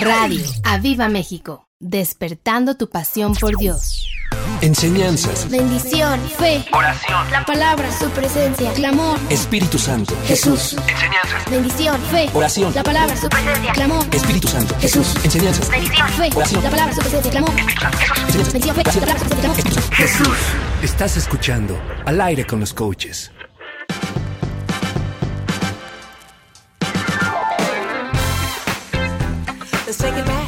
Radio Aviva México, despertando tu pasión por Dios. Enseñanzas. Bendición. Fe. Oración. La palabra. Su presencia. Clamor. Espíritu Santo. Jesús. Enseñanzas. Bendición. Fe. Oración. La palabra. Su presencia. Clamor. Espíritu Santo. Jesús. Enseñanzas. Bendición. Fe. Oración. La palabra. Su presencia. Clamor. Jesús. Bendición. Fe. La palabra. Su presencia. Clamor. Jesús. Estás escuchando Al aire con los coaches. Take it back.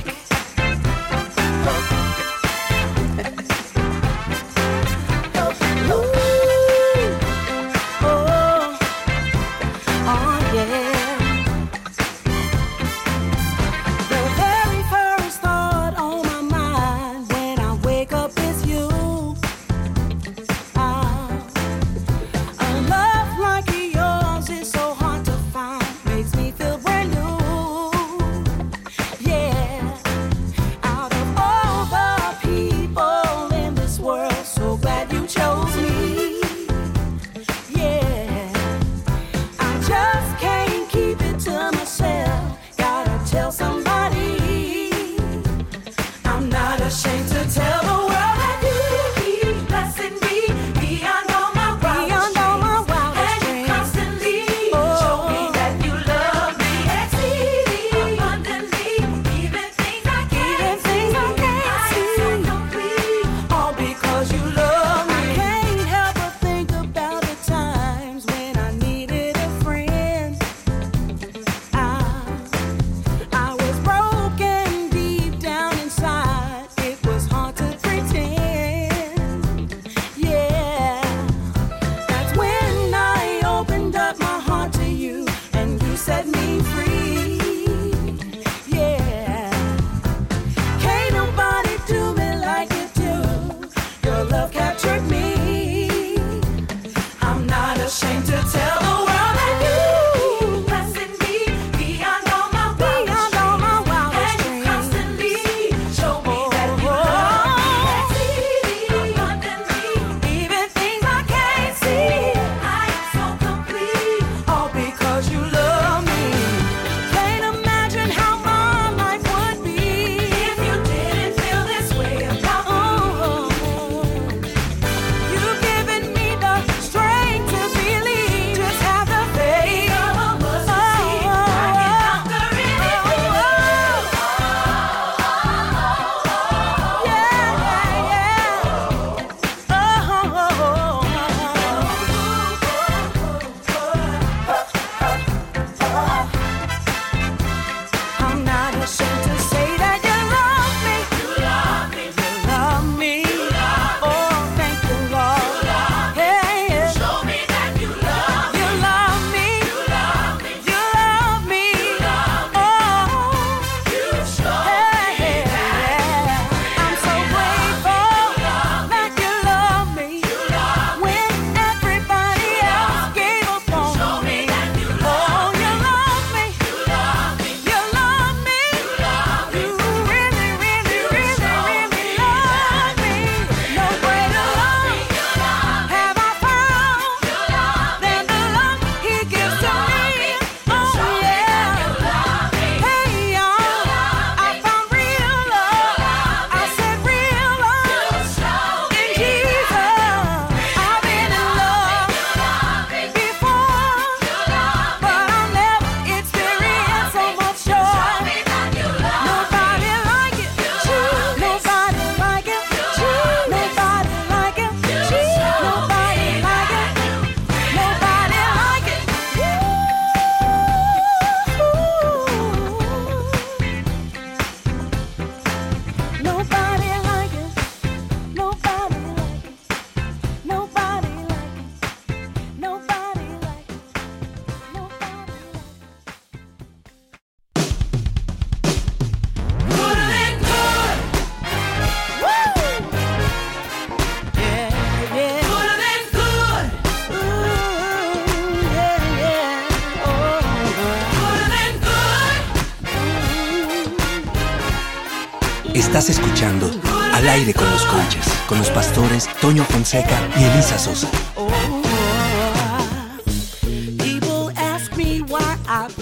con los pastores Toño Fonseca y Elisa Sosa.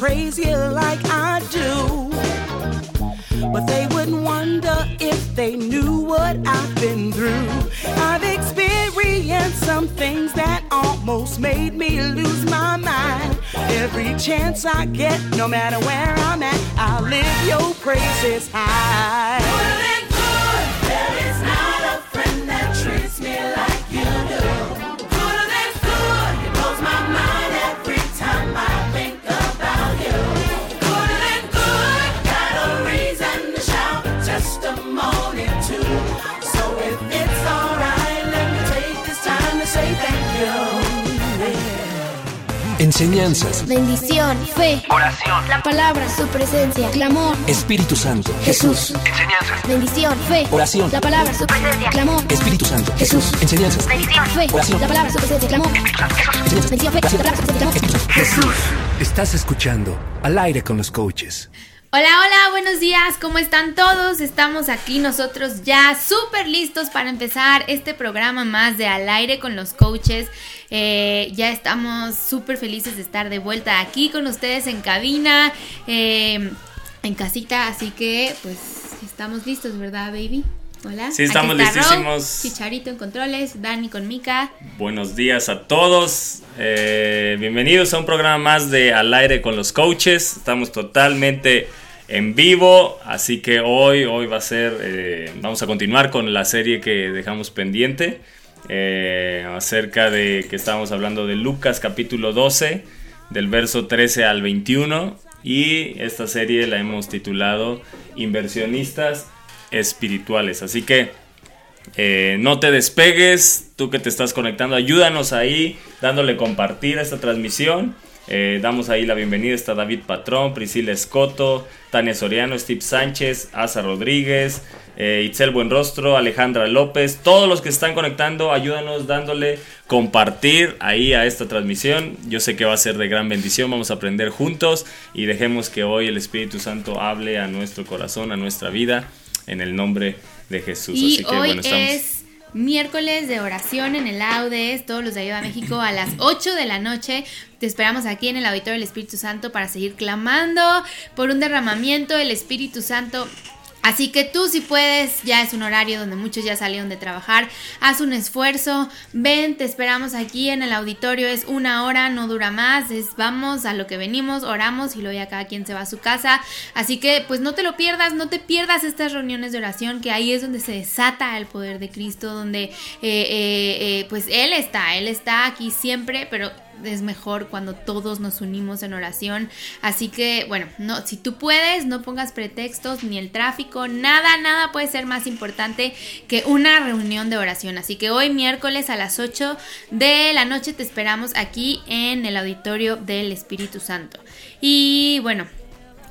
praise you like I do. But they wouldn't wonder if they knew what I've been through. I've experienced some things that almost made me lose my mind. Every chance I get, no matter where I'm at, I'll live your praises high. Enseñanzas, Bendición, fe, Oración. la palabra, su presencia, clamor, Espíritu Santo, Jesús. Enseñanzas. Bendición, fe, Oración. la palabra, su presencia, clamor, Espíritu Santo, Jesús. Enseñanzas, fe, Oración. la palabra, su presencia, clamor, Enseñanzas, bendición, fe, la palabra, su presencia, clamor. Jesús. Estás escuchando Al aire con los coaches. Hola, hola, buenos días, ¿cómo están todos? Estamos aquí nosotros ya súper listos para empezar este programa más de Al aire con los coaches. Eh, ya estamos súper felices de estar de vuelta aquí con ustedes en cabina, eh, en casita, así que pues estamos listos, ¿verdad, baby? Hola. Sí, estamos Aquí está Ro, listísimos. Chicharito en controles, Dani con Mika. Buenos días a todos. Eh, bienvenidos a un programa más de Al aire con los coaches. Estamos totalmente en vivo, así que hoy, hoy va a ser, eh, vamos a continuar con la serie que dejamos pendiente eh, acerca de que estábamos hablando de Lucas capítulo 12, del verso 13 al 21 y esta serie la hemos titulado Inversionistas Espirituales. Así que eh, no te despegues, tú que te estás conectando, ayúdanos ahí dándole compartir a esta transmisión. Eh, damos ahí la bienvenida, está David Patrón, Priscila Escoto, Tania Soriano, Steve Sánchez, Asa Rodríguez, eh, Itzel Buenrostro, Alejandra López, todos los que están conectando, ayúdanos dándole compartir ahí a esta transmisión. Yo sé que va a ser de gran bendición, vamos a aprender juntos y dejemos que hoy el Espíritu Santo hable a nuestro corazón, a nuestra vida, en el nombre de Jesús. Y Así que hoy bueno, estamos... es miércoles de oración en el Audes, todos los de Ayuda a México a las 8 de la noche. Te esperamos aquí en el Auditorio del Espíritu Santo para seguir clamando por un derramamiento del Espíritu Santo. Así que tú si puedes, ya es un horario donde muchos ya salieron de trabajar, haz un esfuerzo, ven, te esperamos aquí en el auditorio, es una hora, no dura más, es vamos a lo que venimos, oramos y luego ya cada quien se va a su casa. Así que pues no te lo pierdas, no te pierdas estas reuniones de oración, que ahí es donde se desata el poder de Cristo, donde eh, eh, eh, pues Él está, Él está aquí siempre, pero es mejor cuando todos nos unimos en oración. Así que, bueno, no, si tú puedes, no pongas pretextos ni el tráfico, nada, nada puede ser más importante que una reunión de oración. Así que hoy miércoles a las 8 de la noche te esperamos aquí en el auditorio del Espíritu Santo. Y bueno,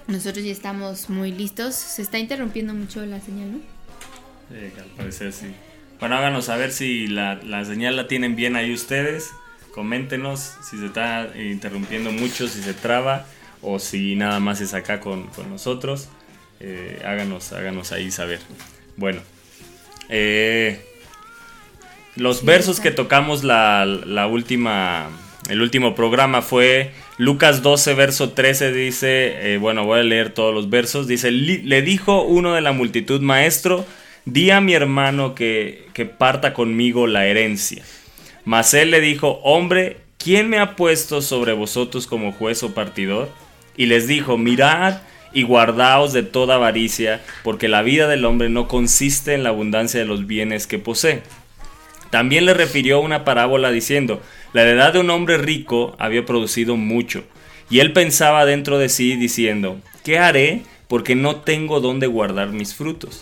nosotros ya estamos muy listos. Se está interrumpiendo mucho la señal, ¿no? Sí, al parecer sí. Bueno, háganos saber si la, la señal la tienen bien ahí ustedes. Coméntenos si se está interrumpiendo mucho, si se traba o si nada más es acá con, con nosotros. Eh, háganos, háganos ahí saber. Bueno, eh, los versos que tocamos la, la última, el último programa fue Lucas 12, verso 13. Dice, eh, bueno, voy a leer todos los versos. Dice, "Li- le dijo uno de la multitud, maestro, di a mi hermano que, que parta conmigo la herencia. Mas él le dijo, hombre, ¿quién me ha puesto sobre vosotros como juez o partidor? Y les dijo, mirad y guardaos de toda avaricia, porque la vida del hombre no consiste en la abundancia de los bienes que posee. También le refirió una parábola diciendo, la heredad de un hombre rico había producido mucho, y él pensaba dentro de sí diciendo, ¿qué haré? Porque no tengo dónde guardar mis frutos.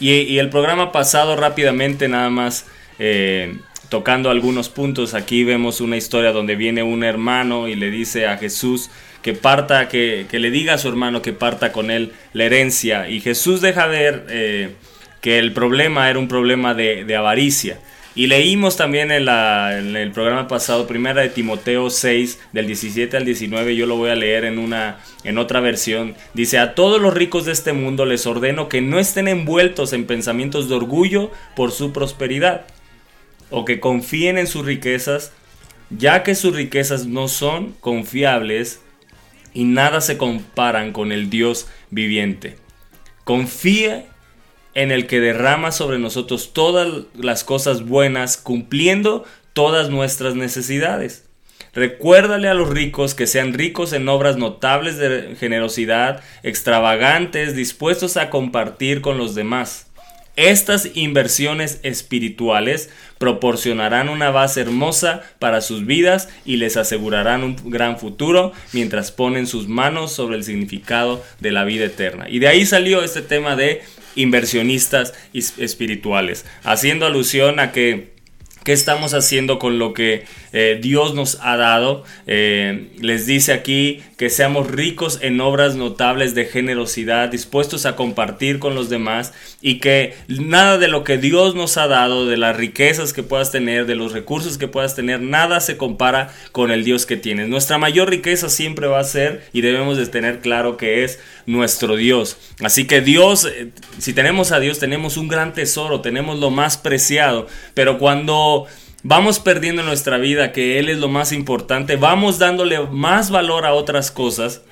Y, el programa pasado rápidamente nada más eh, tocando algunos puntos. Aquí vemos una historia donde viene un hermano y le dice a Jesús que parta, que, que le diga a su hermano que parta con él la herencia. Y Jesús deja ver eh, que el problema era un problema de avaricia. Y leímos también en, el programa pasado, primera de Timoteo 6, del 17 al 19, yo lo voy a leer en, una, en otra versión. Dice, a todos los ricos de este mundo les ordeno que no estén envueltos en pensamientos de orgullo por su prosperidad, o que confíen en sus riquezas, ya que sus riquezas no son confiables y nada se comparan con el Dios viviente. Confíe en el que derrama sobre nosotros todas las cosas buenas, cumpliendo todas nuestras necesidades. Recuérdale a los ricos que sean ricos en obras notables de generosidad, extravagantes, dispuestos a compartir con los demás. Estas inversiones espirituales proporcionarán una base hermosa para sus vidas y les asegurarán un gran futuro mientras ponen sus manos sobre el significado de la vida eterna. Y de ahí salió este tema de inversionistas is- espirituales, haciendo alusión a que ¿Qué estamos haciendo con lo que eh, Dios nos ha dado? Eh, les dice aquí que seamos ricos en obras notables de generosidad, dispuestos a compartir con los demás y que nada de lo que Dios nos ha dado, de las riquezas que puedas tener, de los recursos que puedas tener, nada se compara con el Dios que tienes. Nuestra mayor riqueza siempre va a ser y debemos de tener claro que es nuestro Dios. Así que Dios, eh, si tenemos a Dios, tenemos un gran tesoro, tenemos lo más preciado, pero cuando vamos perdiendo en nuestra vida que Él es lo más importante, vamos dándole más valor a otras cosas.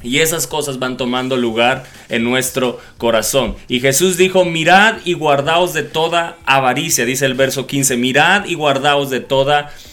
Y esas cosas van tomando lugar en nuestro corazón. Y Jesús dijo, mirad y guardaos de toda avaricia, dice el verso 15, mirad y guardaos de toda avaricia.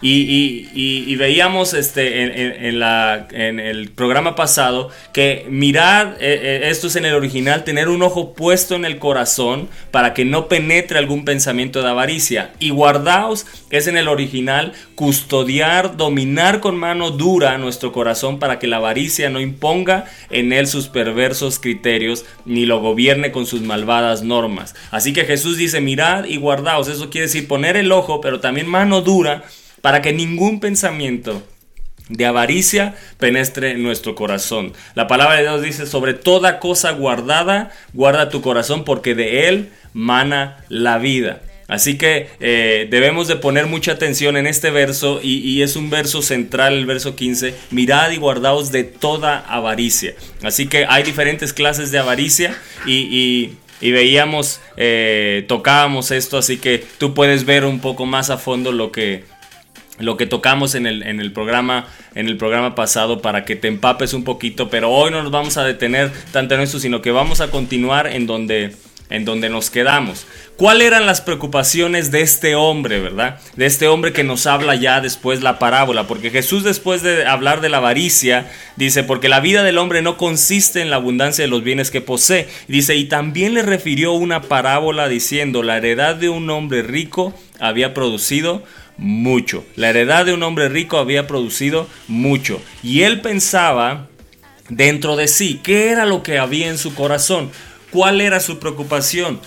Y, y- veíamos este, en el programa pasado que mirar, eh, eh, esto es en el original, tener un ojo puesto en el corazón para que no penetre algún pensamiento de avaricia. Y guardaos es en el original custodiar, dominar con mano dura nuestro corazón para que la avaricia no imponga en él sus perversos criterios ni lo gobierne con sus malvadas normas. Así que Jesús dice, mirad y guardaos. Eso quiere decir poner el ojo, pero también mano dura para que ningún pensamiento de avaricia penetre en nuestro corazón. La palabra de Dios dice, sobre toda cosa guardada, guarda tu corazón porque de él mana la vida. Así que eh, debemos de poner mucha atención en este verso y, es un verso central, el verso 15, mirad y guardaos de toda avaricia. Así que hay diferentes clases de avaricia y- y veíamos, eh, tocábamos esto, así que tú puedes ver un poco más a fondo lo que, lo que tocamos en el, en el programa en el programa pasado para que te empapes un poquito pero hoy no nos vamos a detener tanto en esto sino que vamos a continuar en donde en donde nos quedamos cuáles eran las preocupaciones de este hombre verdad de este hombre que nos habla ya después la parábola porque Jesús después de hablar de la avaricia dice porque la vida del hombre no consiste en la abundancia de los bienes que posee dice y también le refirió una parábola diciendo la heredad de un hombre rico había producido mucho. La heredad de un hombre rico había producido mucho. Y él pensaba dentro de sí, ¿qué era lo que había en su corazón? ¿Cuál era su preocupación?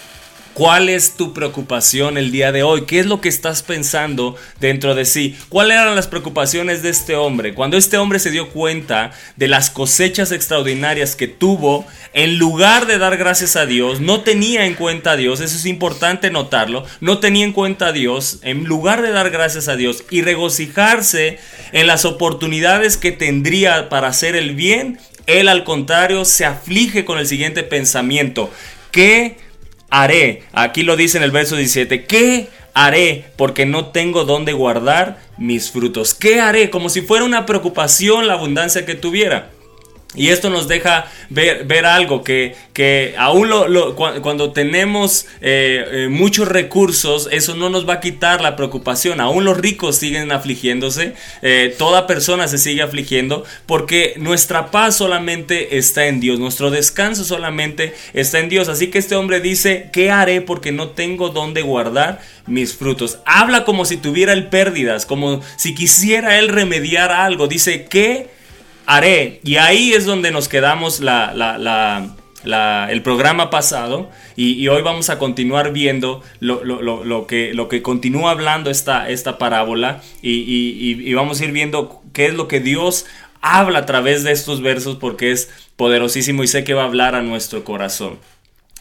¿Cuál es tu preocupación el día de hoy? ¿Qué es lo que estás pensando dentro de sí? ¿Cuáles eran las preocupaciones de este hombre? Cuando este hombre se dio cuenta de las cosechas extraordinarias que tuvo, en lugar de dar gracias a Dios, no tenía en cuenta a Dios, eso es importante notarlo, no tenía en cuenta a Dios, en lugar de dar gracias a Dios y regocijarse en las oportunidades que tendría para hacer el bien, él al contrario se aflige con el siguiente pensamiento. ¿Qué haré? Aquí lo dice en el verso 17. ¿Qué haré? Porque no tengo dónde guardar mis frutos. ¿Qué haré? Como si fuera una preocupación la abundancia que tuviera. Y esto nos deja ver, algo que, que aún cuando tenemos eh, eh, muchos recursos, eso no nos va a quitar la preocupación. Aún los ricos siguen afligiéndose, eh, toda persona se sigue afligiendo, porque nuestra paz solamente está en Dios, nuestro descanso solamente está en Dios. Así que este hombre dice, ¿qué haré? Porque no tengo dónde guardar mis frutos. Habla como si tuviera él pérdidas, como si quisiera él remediar algo. Dice, ¿qué haré. Y ahí es donde nos quedamos la, el programa pasado. Y, hoy vamos a continuar viendo lo, que, lo que continúa hablando esta, esta parábola. Y- y vamos a ir viendo qué es lo que Dios habla a través de estos versos porque es poderosísimo y sé que va a hablar a nuestro corazón.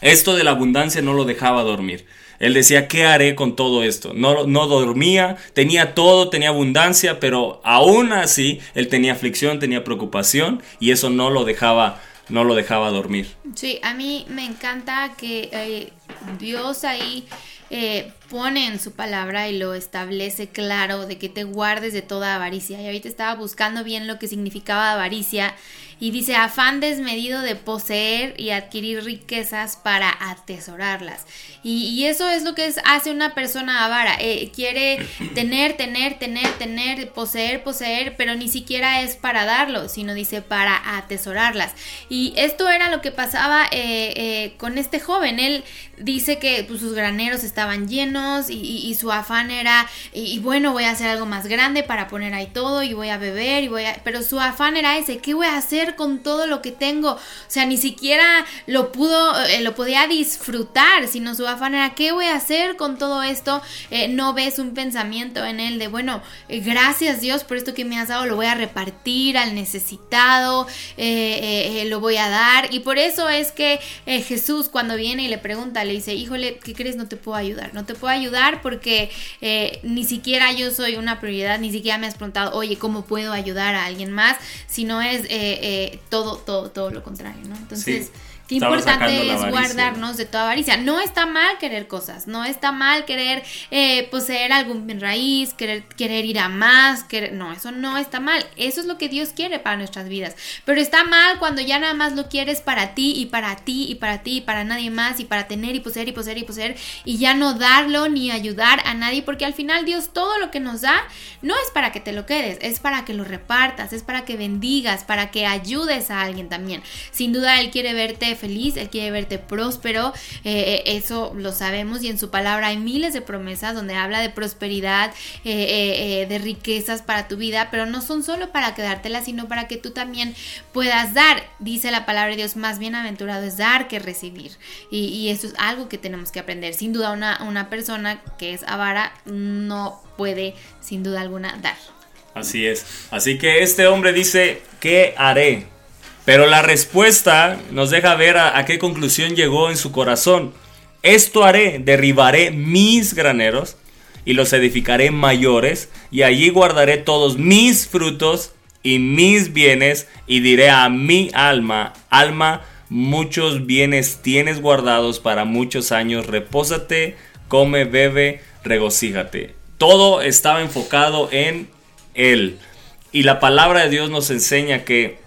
Esto de la abundancia no lo dejaba dormir. Él decía, ¿qué haré con todo esto? No, no dormía, tenía todo, tenía abundancia, pero aún así él tenía aflicción, tenía preocupación y eso no lo dejaba, no lo dejaba dormir. Sí, a mí me encanta que eh, Dios ahí eh, pone en su palabra y lo establece claro de que te guardes de toda avaricia. Y ahorita estaba buscando bien lo que significaba avaricia y dice afán desmedido de poseer y adquirir riquezas para atesorarlas. Y, eso es lo que hace una persona avara. Eh, quiere tener, tener, tener, tener, poseer, poseer, pero ni siquiera es para darlo, sino dice para atesorarlas. Y esto era lo que pasaba eh, eh, con este joven. Él dice que pues, sus graneros estaban llenos y, y- su afán era, y, y bueno, voy a hacer algo más grande para poner ahí todo y voy a beber y voy a... Pero su afán era ese, ¿qué voy a hacer con todo lo que tengo? O sea, ni siquiera lo pudo, eh, lo podía disfrutar, sino su afán era, ¿qué voy a hacer con todo esto? Eh, no ves un pensamiento en él de, bueno, eh, gracias Dios por esto que me has dado, lo voy a repartir al necesitado, lo voy a dar. Y por eso es que Jesús cuando viene y le pregunta, le dice, híjole, ¿qué crees? No te puedo ayudar. No te puedo ayudar porque ni siquiera yo soy una prioridad, ni siquiera me has preguntado, oye, ¿cómo puedo ayudar a alguien más? Si no es todo, todo, todo lo contrario, ¿no? Entonces... Qué importante es guardarnos de toda avaricia. No está mal querer cosas, no está mal querer eh, poseer algún bien raíz, querer, querer ir a más, querer... no, eso no está mal. Eso es lo que Dios quiere para nuestras vidas. Pero está mal cuando ya nada más lo quieres para ti y para ti y para ti y para nadie más y para tener y poseer y poseer y poseer y ya no darlo ni ayudar a nadie porque al final Dios todo lo que nos da no es para que te lo quedes, es para que lo repartas, es para que bendigas, para que ayudes a alguien también. Sin duda Él quiere verte feliz, Él quiere verte próspero, eh, eh, eso lo sabemos y en su palabra hay miles de promesas donde habla de prosperidad, eh, de riquezas para tu vida, pero no son solo para quedártelas, sino para que tú también puedas dar. Dice la palabra de Dios, más bienaventurado es dar que recibir. Y, y eso es algo que tenemos que aprender. Sin duda una, una persona que es avara no puede sin duda alguna dar. Así es. Así que este hombre dice, ¿qué haré? Pero la respuesta nos deja ver a, qué conclusión llegó en su corazón. Esto haré, derribaré mis graneros y los edificaré mayores, y allí guardaré todos mis frutos y mis bienes, y diré a mi alma, alma, muchos bienes tienes guardados para muchos años, repósate, come, bebe, regocíjate. Todo estaba enfocado en él. Y la palabra de Dios nos enseña que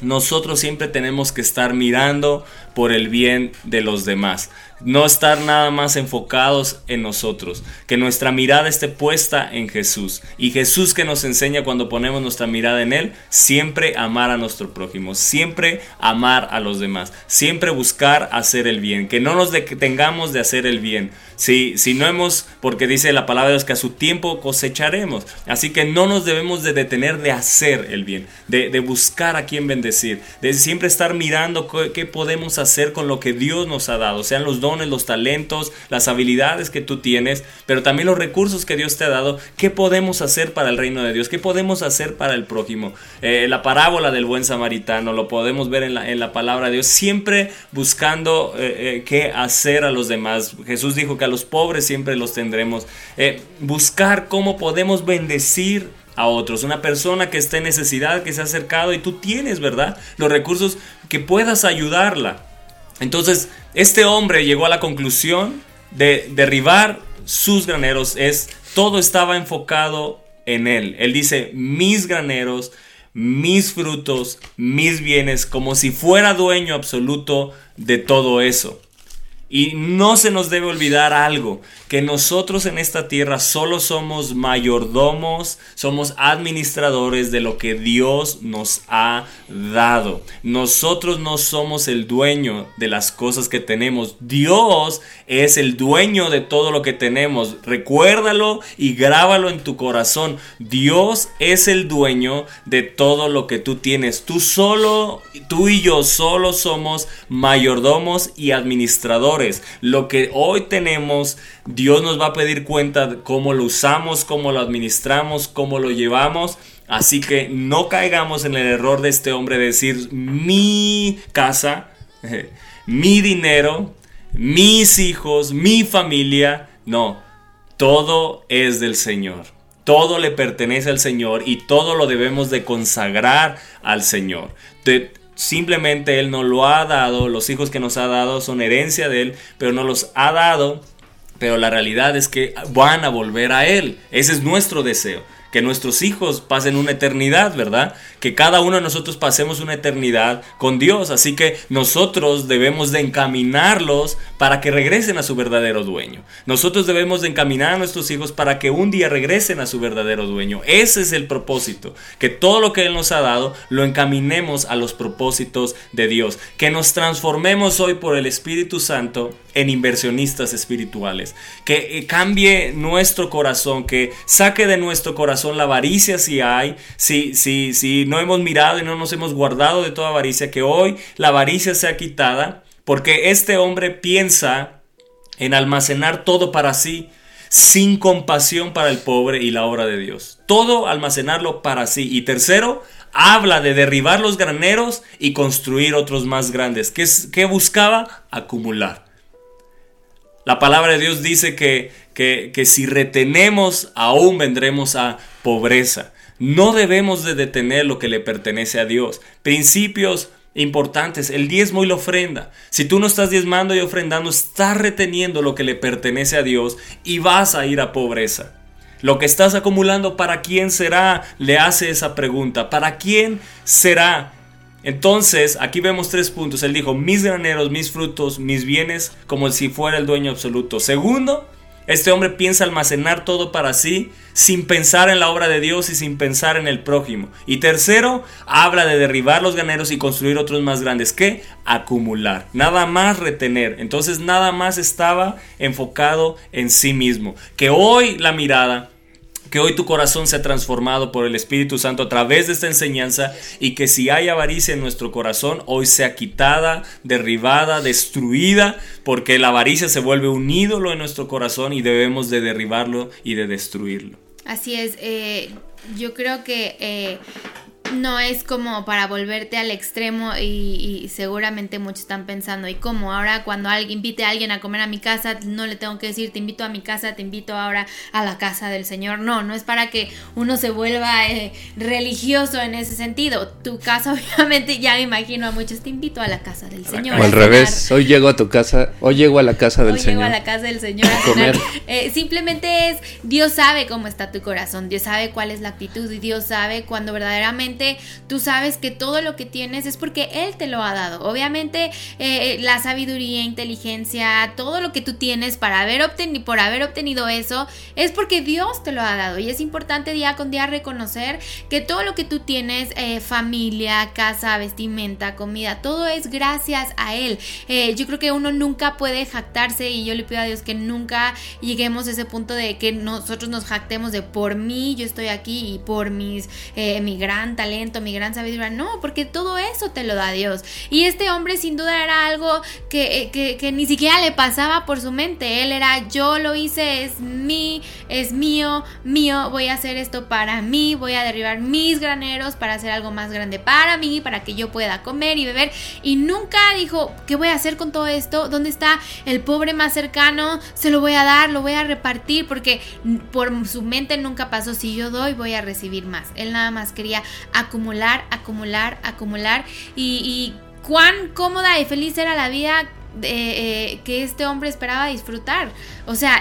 nosotros siempre tenemos que estar mirando por el bien de los demás. No estar nada más enfocados en nosotros. Que nuestra mirada esté puesta en Jesús. Y Jesús que nos enseña cuando ponemos nuestra mirada en Él, siempre amar a nuestro prójimo. Siempre amar a los demás. Siempre buscar hacer el bien. Que no nos detengamos de hacer el bien. Si, si no hemos, porque dice la palabra de Dios que a su tiempo cosecharemos. Así que no nos debemos de detener de hacer el bien. De, de buscar a quien bendecir. De siempre estar mirando qué, qué podemos hacer con lo que Dios nos ha dado. Sean los dones, los talentos, las habilidades que tú tienes, pero también los recursos que Dios te ha dado. ¿Qué podemos hacer para el reino de Dios? ¿Qué podemos hacer para el prójimo? Eh, la parábola del buen samaritano lo podemos ver en la, en la palabra de Dios, siempre buscando eh, eh, qué hacer a los demás. Jesús dijo que a los pobres siempre los tendremos. Eh, buscar cómo podemos bendecir a otros, una persona que esté en necesidad, que se ha acercado y tú tienes, ¿verdad? Los recursos que puedas ayudarla. Entonces, este hombre llegó a la conclusión de derribar sus graneros. Es todo estaba enfocado en él. Él dice, mis graneros, mis frutos, mis bienes, como si fuera dueño absoluto de todo eso. Y no se nos debe olvidar algo, que nosotros en esta tierra solo somos mayordomos, somos administradores de lo que Dios nos ha dado. Nosotros no somos el dueño de las cosas que tenemos. Dios es el dueño de todo lo que tenemos. Recuérdalo y grábalo en tu corazón. Dios es el dueño de todo lo que tú tienes. Tú solo, tú y yo solo somos mayordomos y administradores. Lo que hoy tenemos, Dios nos va a pedir cuenta de cómo lo usamos, cómo lo administramos, cómo lo llevamos. Así que no caigamos en el error de este hombre de decir mi casa, mi dinero, mis hijos, mi familia. No, todo es del Señor. Todo le pertenece al Señor y todo lo debemos de consagrar al Señor. De- simplemente Él nos lo ha dado, los hijos que nos ha dado son herencia de Él, pero nos los ha dado pero la realidad es que van a volver a Él. Ese es nuestro deseo. Que nuestros hijos pasen una eternidad, ¿verdad? Que cada uno de nosotros pasemos una eternidad con Dios. Así que nosotros debemos de encaminarlos para que regresen a su verdadero dueño. Nosotros debemos de encaminar a nuestros hijos para que un día regresen a su verdadero dueño. Ese es el propósito. Que todo lo que Él nos ha dado lo encaminemos a los propósitos de Dios. Que nos transformemos hoy por el Espíritu Santo en inversionistas espirituales. Que eh, cambie nuestro corazón, que saque de nuestro corazón la avaricia si hay, si, si, si no hemos mirado y no nos hemos guardado de toda avaricia, que hoy la avaricia sea quitada, porque este hombre piensa en almacenar todo para sí, sin compasión para el pobre y la obra de Dios. Todo almacenarlo para sí. Y tercero, habla de derribar los graneros y construir otros más grandes. ¿Qué, qué buscaba? Acumular. La palabra de Dios dice que, que, si retenemos, aún vendremos a pobreza. No debemos de detener lo que le pertenece a Dios. Principios importantes, el diezmo y la ofrenda. Si tú no estás diezmando y ofrendando, estás reteniendo lo que le pertenece a Dios y vas a ir a pobreza. Lo que estás acumulando, ¿para quién será? Le hace esa pregunta. ¿Para quién será? Entonces, aquí vemos tres puntos. Él dijo, mis graneros, mis frutos, mis bienes, como si fuera el dueño absoluto. Segundo, este hombre piensa almacenar todo para sí, sin pensar en la obra de Dios y sin pensar en el prójimo. Y tercero, habla de derribar los graneros y construir otros más grandes. ¿Qué? Acumular. Nada más retener. Entonces, nada más estaba enfocado en sí mismo. Que hoy la mirada que hoy tu corazón sea transformado por el Espíritu Santo a través de esta enseñanza y que si hay avaricia en nuestro corazón, hoy sea quitada, derribada, destruida, porque la avaricia se vuelve un ídolo en nuestro corazón y debemos de derribarlo y de destruirlo. Así es, eh, yo creo que eh, no es como para volverte al extremo y, y seguramente muchos están pensando, ¿y cómo? Ahora cuando alguien invite a alguien a comer a mi casa, no le tengo que decir, te invito a mi casa, te invito ahora a la casa del Señor. No, no es para que uno se vuelva eh, religioso en ese sentido. Tu casa, obviamente, ya me imagino a muchos, te invito a la casa del Señor. O al cenar". revés, hoy llego a tu casa, hoy llego a la casa del Hoy llego Señor. a la casa del Señor a Comer. Eh, simplemente es, Dios sabe cómo está tu corazón, Dios sabe cuál es la actitud y Dios sabe cuando verdaderamente tú sabes que todo lo que tienes es porque Él te lo ha dado. Obviamente eh, la sabiduría, inteligencia, todo lo que tú tienes para haber obtenido, por haber obtenido eso, es porque Dios te lo ha dado. Y es importante día con día reconocer que todo lo que tú tienes, eh, familia, casa, vestimenta, comida, todo es gracias a Él. Eh, yo creo que uno nunca puede jactarse y yo le pido a Dios que nunca lleguemos a ese punto de que nosotros nos jactemos de por mí yo estoy aquí y por mis, eh, mi gran mi gran sabiduría. No, porque todo eso te lo da Dios. Y este hombre sin duda era algo que, eh, que, que ni siquiera le pasaba por su mente. Él era yo lo hice, es mi, es mío, mío, voy a hacer esto para mí, voy a derribar mis graneros para hacer algo más grande para mí, para que yo pueda comer y beber. Y nunca dijo, ¿qué voy a hacer con todo esto? ¿Dónde está el pobre más cercano? Se lo voy a dar, lo voy a repartir, porque por su mente nunca pasó, si yo doy, voy a recibir más. Él nada más quería acumular, acumular, acumular. Y, y cuán cómoda y feliz era la vida eh, eh, que este hombre esperaba disfrutar. O sea,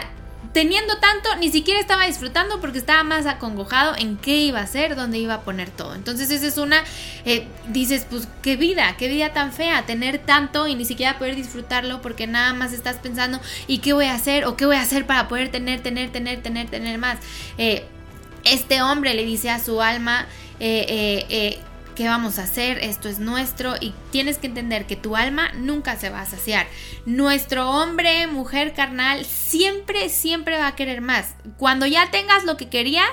teniendo tanto, ni siquiera estaba disfrutando porque estaba más acongojado en qué iba a hacer, dónde iba a poner todo. Entonces esa es una, eh, dices, pues qué vida, qué vida tan fea, tener tanto y ni siquiera poder disfrutarlo porque nada más estás pensando, ¿y qué voy a hacer? ¿O qué voy a hacer para poder tener, tener, tener, tener, tener más? Este hombre le dice a su alma, eh, eh, eh, ¿qué vamos a hacer? Esto es nuestro y tienes que entender que tu alma nunca se va a saciar. Nuestro hombre, mujer carnal, siempre, siempre va a querer más. Cuando ya tengas lo que querías,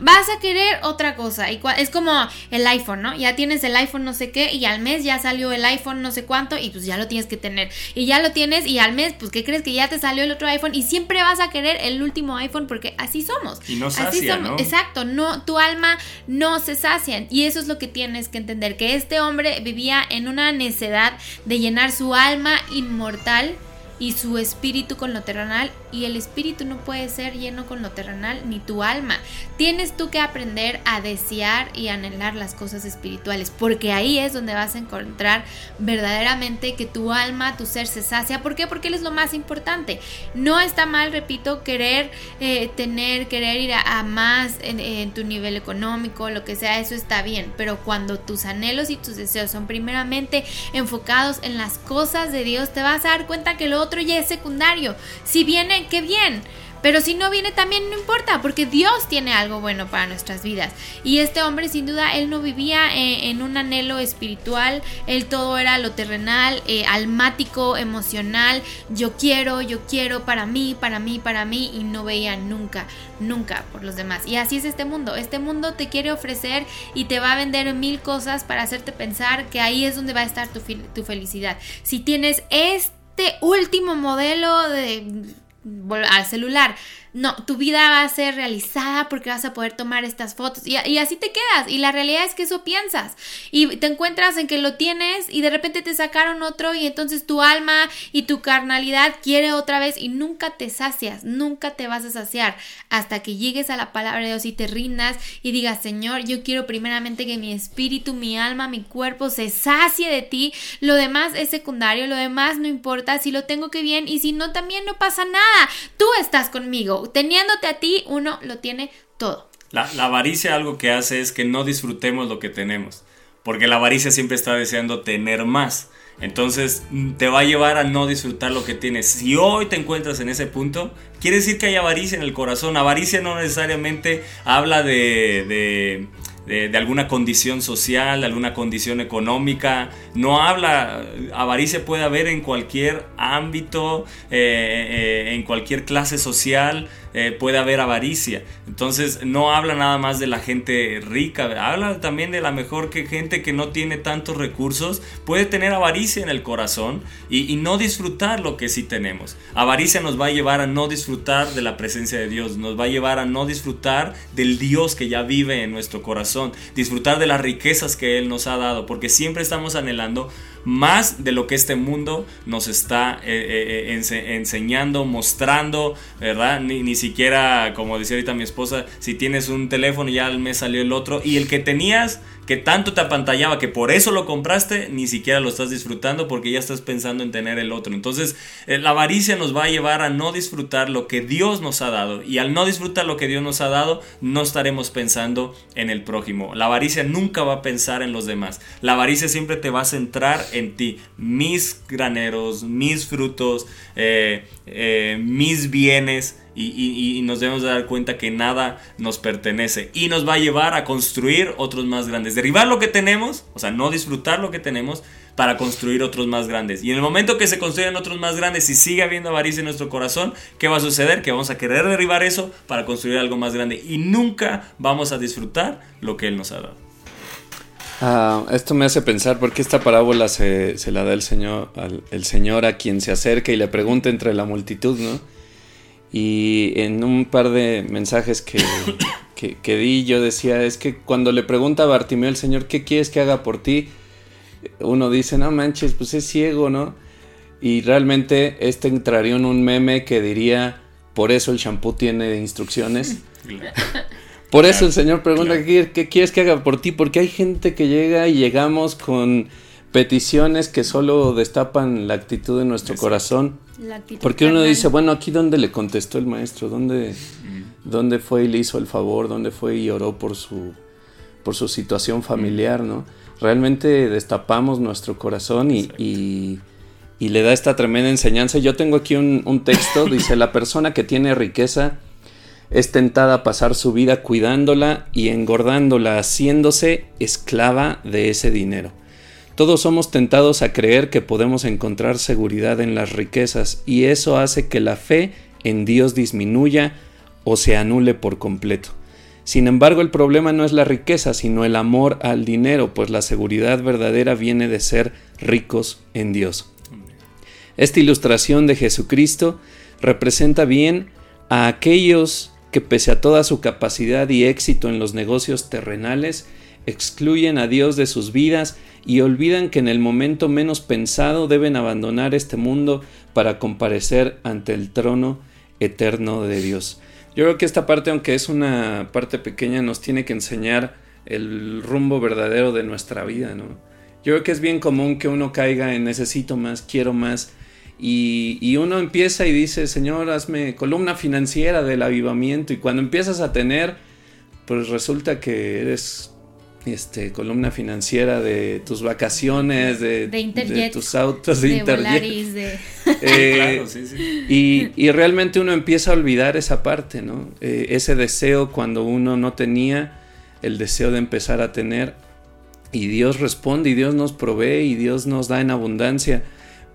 vas a querer otra cosa. Y es como el iPhone, ¿no? Ya tienes el iPhone no sé qué y al mes ya salió el iPhone no sé cuánto y pues ya lo tienes que tener. Y ya lo tienes y al mes, pues ¿qué crees que ya te salió el otro iPhone? Y siempre vas a querer el último iPhone porque así somos. Y no así sacia, somos. ¿no? Exacto, no, tu alma no se sacia. Y eso es lo que tienes que entender, que este hombre vivía en una necedad de llenar su alma inmortal y su espíritu con lo terrenal y el espíritu no puede ser lleno con lo terrenal ni tu alma. Tienes tú que aprender a desear y anhelar las cosas espirituales porque ahí es donde vas a encontrar verdaderamente que tu alma, tu ser se sacia. ¿Por qué? Porque él es lo más importante. No está mal, repito, querer eh, tener, querer ir a, más en, en tu nivel económico, lo que sea, eso está bien. Pero cuando tus anhelos y tus deseos son primeramente enfocados en las cosas de Dios, te vas a dar cuenta que lo otro ya es secundario. Si viene, qué bien. Pero si no viene también no importa, porque Dios tiene algo bueno para nuestras vidas. Y este hombre sin duda, él no vivía eh, en un anhelo espiritual, él todo era lo terrenal, eh, almático, emocional, yo quiero, yo quiero para mí, para mí, para mí, y no veía nunca, nunca por los demás. Y así es este mundo, este mundo te quiere ofrecer y te va a vender mil cosas para hacerte pensar que ahí es donde va a estar tu, tu felicidad. Si tienes este último modelo de al celular. No, tu vida va a ser realizada porque vas a poder tomar estas fotos y, así te quedas. Y la realidad es que eso piensas. Y te encuentras en que lo tienes y de repente te sacaron otro y entonces tu alma y tu carnalidad quiere otra vez y nunca te sacias, nunca te vas a saciar hasta que llegues a la palabra de Dios y te rindas y digas, Señor, yo quiero primeramente que mi espíritu, mi alma, mi cuerpo se sacie de ti. Lo demás es secundario, lo demás no importa. Si lo tengo que bien y si no, también no pasa nada. Tú estás conmigo. Teniéndote a ti, uno lo tiene todo. La, avaricia algo que hace es que no disfrutemos lo que tenemos. Porque la avaricia siempre está deseando tener más. Entonces mm, te va a llevar a no disfrutar lo que tienes. Si hoy te encuentras en ese punto, quiere decir que hay avaricia en el corazón. Avaricia no necesariamente habla de, de- alguna condición social, de alguna condición económica. No habla, avaricia puede haber en cualquier ámbito, eh, eh, en cualquier clase social. Eh, puede haber avaricia. Entonces no habla nada más de la gente rica, habla también de la mejor que gente que no tiene tantos recursos puede tener avaricia en el corazón y, y no disfrutar lo que sí tenemos. Avaricia nos va a llevar a no disfrutar de la presencia de Dios, nos va a llevar a no disfrutar del Dios que ya vive en nuestro corazón, disfrutar de las riquezas que Él nos ha dado, porque siempre estamos anhelando más de lo que este mundo nos está eh, eh, eh, ense- enseñando, mostrando, ¿verdad? Ni, ni siquiera, como decía ahorita mi esposa, si tienes un teléfono ya al mes salió el otro y el que tenías, que tanto te apantallaba que por eso lo compraste, ni siquiera lo estás disfrutando porque ya estás pensando en tener el otro. Entonces, eh, la avaricia nos va a llevar a no disfrutar lo que Dios nos ha dado y al no disfrutar lo que Dios nos ha dado, no estaremos pensando en el prójimo. La avaricia nunca va a pensar en los demás. La avaricia siempre te va a centrar en ti. Mis graneros, mis frutos, eh, eh, mis bienes. Y, y- y nos debemos de dar cuenta que nada nos pertenece y nos va a llevar a construir otros más grandes. Derribar lo que tenemos, o sea, no disfrutar lo que tenemos para construir otros más grandes. Y en el momento que se construyan otros más grandes y sigue habiendo avaricia en nuestro corazón, ¿qué va a suceder? Que vamos a querer derribar eso para construir algo más grande y nunca vamos a disfrutar lo que Él nos ha dado. Ah, esto me hace pensar porque esta parábola se, se la da el señor, al, el señor a quien se acerca y le pregunta entre la multitud, ¿no? Y en un par de mensajes que, que, que di yo decía, es que cuando le pregunta a Bartimeo el señor, ¿qué quieres que haga por ti? Uno dice, no manches, pues es ciego, ¿no? Y realmente este entraría en un meme que diría, por eso el shampoo tiene instrucciones. Por eso el Señor pregunta. ¿qué, qué quieres que haga por ti? Porque hay gente que llega y llegamos con peticiones que solo destapan la actitud de nuestro corazón. La actitud Porque uno dice, bueno, aquí dónde le contestó el maestro, dónde, dónde fue y le hizo el favor, dónde fue y oró por su, por su situación familiar, ¿no? Realmente destapamos nuestro corazón y, y- y le da esta tremenda enseñanza. Yo tengo aquí un, un texto, dice, la persona que tiene riqueza es tentada a pasar su vida cuidándola y engordándola, haciéndose esclava de ese dinero. Todos somos tentados a creer que podemos encontrar seguridad en las riquezas y eso hace que la fe en Dios disminuya o se anule por completo. Sin embargo, el problema no es la riqueza, sino el amor al dinero, pues la seguridad verdadera viene de ser ricos en Dios. Esta ilustración de Jesucristo representa bien a aquellos que pese a toda su capacidad y éxito en los negocios terrenales, excluyen a Dios de sus vidas y olvidan que en el momento menos pensado deben abandonar este mundo para comparecer ante el trono eterno de Dios. Yo creo que esta parte, aunque es una parte pequeña, nos tiene que enseñar el rumbo verdadero de nuestra vida, ¿no? Yo creo que es bien común que uno caiga en necesito más, quiero más, y, y uno empieza y dice, Señor, hazme columna financiera del avivamiento, y cuando empiezas a tener, pues resulta que eres este, columna financiera de tus vacaciones, de, De Interjet, tus autos, de, de Interjet. Volaris, de... Eh, Claro, sí, sí. y, y realmente uno empieza a olvidar esa parte, ¿no? Eh, ese deseo cuando uno no tenía, el deseo de empezar a tener. Y Dios responde y Dios nos provee y Dios nos da en abundancia.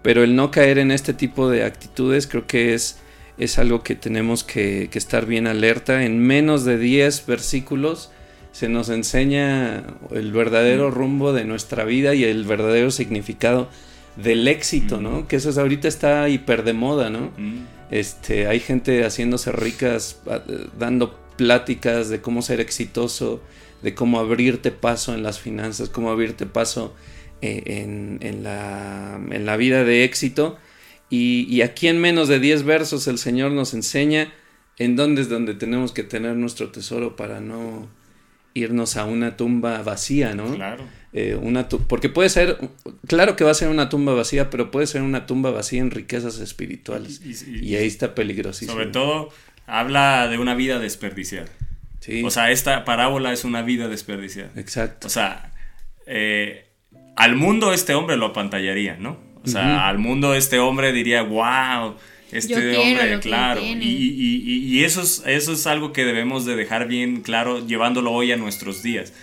Pero el no caer en este tipo de actitudes creo que es, es algo que tenemos que, que estar bien alerta. En menos de 10 versículos se nos enseña el verdadero rumbo de nuestra vida y el verdadero significado del éxito, ¿no? Que eso es, ahorita está hiper de moda, ¿no? Este, hay gente haciéndose ricas, a- eh, dando pláticas de cómo ser exitoso, de cómo abrirte paso en las finanzas, cómo abrirte paso eh, en, en la, en la vida de éxito. Y, y aquí en menos de 10 versos el Señor nos enseña en dónde es donde tenemos que tener nuestro tesoro para no irnos a una tumba vacía, ¿no? Claro. Eh, una porque puede ser, claro que va a ser una tumba vacía, pero puede ser una tumba vacía en riquezas espirituales. Y- y- Y, ahí está peligrosísimo. Sobre todo, habla de una vida desperdiciada. Sí, O sea, esta parábola es una vida desperdiciada. exacto. O sea, eh, al mundo este hombre lo apantallaría, ¿no? O sea, al mundo este hombre diría, wow, este Yo hombre, claro. él Y, tiene". y- y- y eso, es, eso es algo que debemos de dejar bien claro llevándolo hoy a nuestros días.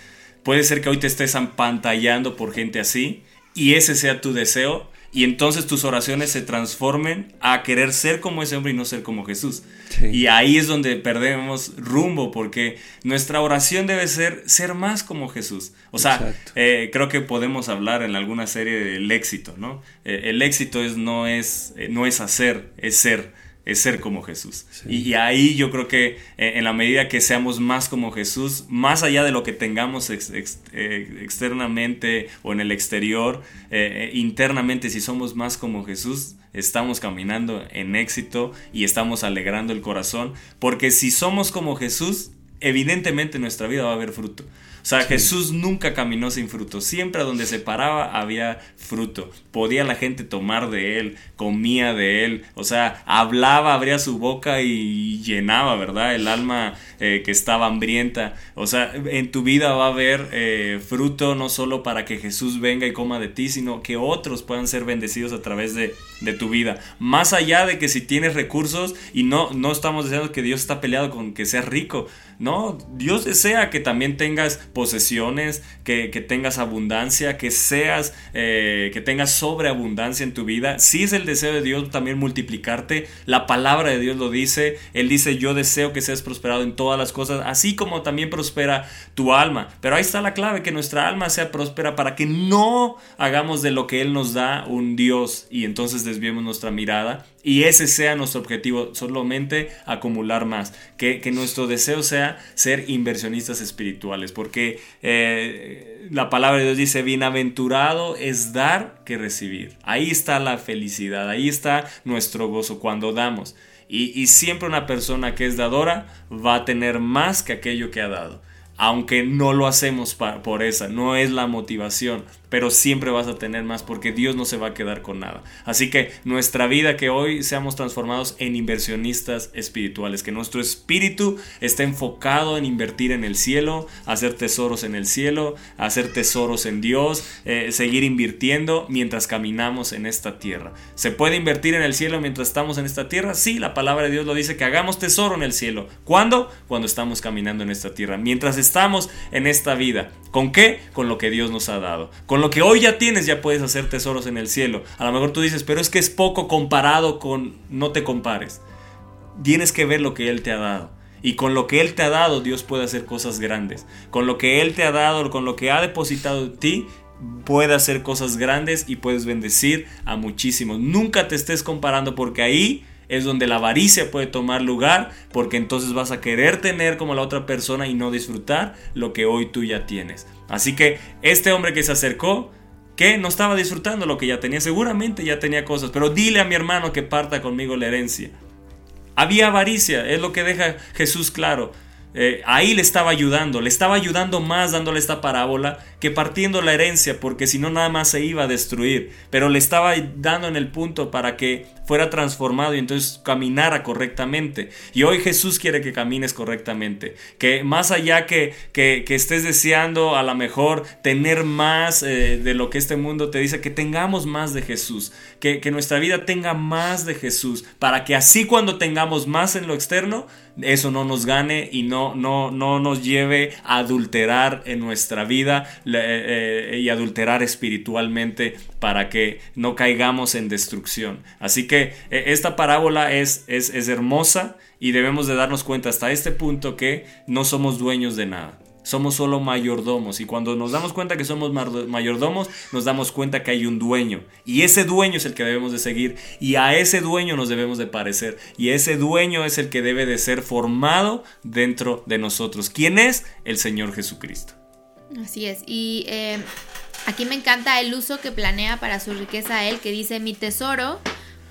Puede ser que hoy te estés apantallando por gente así y ese sea tu deseo y entonces tus oraciones se transformen a querer ser como ese hombre y no ser como Jesús. Sí. Y ahí es donde perdemos rumbo porque nuestra oración debe ser ser más como Jesús. O sea, eh, creo que podemos hablar en alguna serie del éxito, ¿no? Eh, el éxito es, no, es, eh, no es hacer, es ser, es ser como Jesús. Y, y ahí yo creo que eh, en la medida que seamos más como Jesús, más allá de lo que tengamos ex- ex- eh, externamente o en el exterior, eh, eh, internamente, si somos más como Jesús, estamos caminando en éxito y estamos alegrando el corazón, porque si somos como Jesús, evidentemente en nuestra vida va a haber fruto. O sea, Jesús nunca caminó sin fruto. Siempre a donde se paraba había fruto. Podía la gente tomar de él, comía de él. O sea, hablaba, abría su boca y llenaba, ¿verdad? El alma eh, que estaba hambrienta. O sea, en tu vida va a haber eh, fruto no solo para que Jesús venga y coma de ti, sino que otros puedan ser bendecidos a través de, de tu vida. Más allá de que si tienes recursos y no, no estamos diciendo que Dios está peleado con que seas rico. No, Dios desea que también tengas posesiones, que, que tengas abundancia, que seas, eh, que tengas sobreabundancia en tu vida. Si es el deseo de Dios también multiplicarte, la palabra de Dios lo dice. Él dice, yo deseo que seas prosperado en todas las cosas, así como también prospera tu alma. Pero ahí está la clave, que nuestra alma sea próspera para que no hagamos de lo que Él nos da un Dios y entonces desviemos nuestra mirada y ese sea nuestro objetivo, solamente acumular más. Que, nuestro deseo sea ser inversionistas espirituales, porque eh, la palabra de Dios dice, bienaventurado es dar que recibir. Ahí está la felicidad, ahí está nuestro gozo cuando damos. Y, y siempre una persona que es dadora va a tener más que aquello que ha dado. aunque no lo hacemos por esa, no es la motivación, pero siempre vas a tener más porque Dios no se va a quedar con nada. Así que nuestra vida, que hoy seamos transformados en inversionistas espirituales, que nuestro espíritu esté enfocado en invertir en el cielo, hacer tesoros en el cielo, hacer tesoros en Dios, eh, seguir invirtiendo mientras caminamos en esta tierra. ¿Se puede invertir en el cielo mientras estamos en esta tierra? Sí, la palabra de Dios lo dice que hagamos tesoro en el cielo. ¿Cuándo? Cuando estamos caminando en esta tierra. Mientras estamos en esta vida. ¿Con qué? Con lo que Dios nos ha dado. Con lo que hoy ya tienes ya puedes hacer tesoros en el cielo. A lo mejor tú dices, pero es que es poco comparado con... No te compares. Tienes que ver lo que Él te ha dado. Y con lo que Él te ha dado, Dios puede hacer cosas grandes. Con lo que Él te ha dado, con lo que ha depositado en ti, puede hacer cosas grandes y puedes bendecir a muchísimos. Nunca te estés comparando porque ahí es donde la avaricia puede tomar lugar, porque entonces vas a querer tener como la otra persona y no disfrutar lo que hoy tú ya tienes. Así que este hombre que se acercó, que no estaba disfrutando lo que ya tenía, seguramente ya tenía cosas, pero dile a mi hermano que parta conmigo la herencia. Había avaricia, es lo que deja Jesús claro. Eh, ahí le estaba ayudando, le estaba ayudando más dándole esta parábola que partiendo la herencia, porque si no nada más se iba a destruir, pero le estaba dando en el punto para que fuera transformado y entonces caminara correctamente. Y hoy Jesús quiere que camines correctamente, que más allá que, que, que estés deseando a lo mejor tener más eh, de lo que este mundo te dice, que tengamos más de Jesús, que, que nuestra vida tenga más de Jesús, para que así cuando tengamos más en lo externo, eso no nos gane y no, no, no nos lleve a adulterar en nuestra vida le- eh, y adulterar espiritualmente para que no caigamos en destrucción. Así que eh, esta parábola es, es, es hermosa y debemos de darnos cuenta hasta este punto que no somos dueños de nada. Somos solo mayordomos y cuando nos damos cuenta que somos mayordomos, nos damos cuenta que hay un dueño y ese dueño es el que debemos de seguir y a ese dueño nos debemos de parecer y ese dueño es el que debe de ser formado dentro de nosotros. ¿Quién es? El Señor Jesucristo. Así es. Y eh, aquí me encanta el uso que planea para su riqueza él, que dice mi tesoro,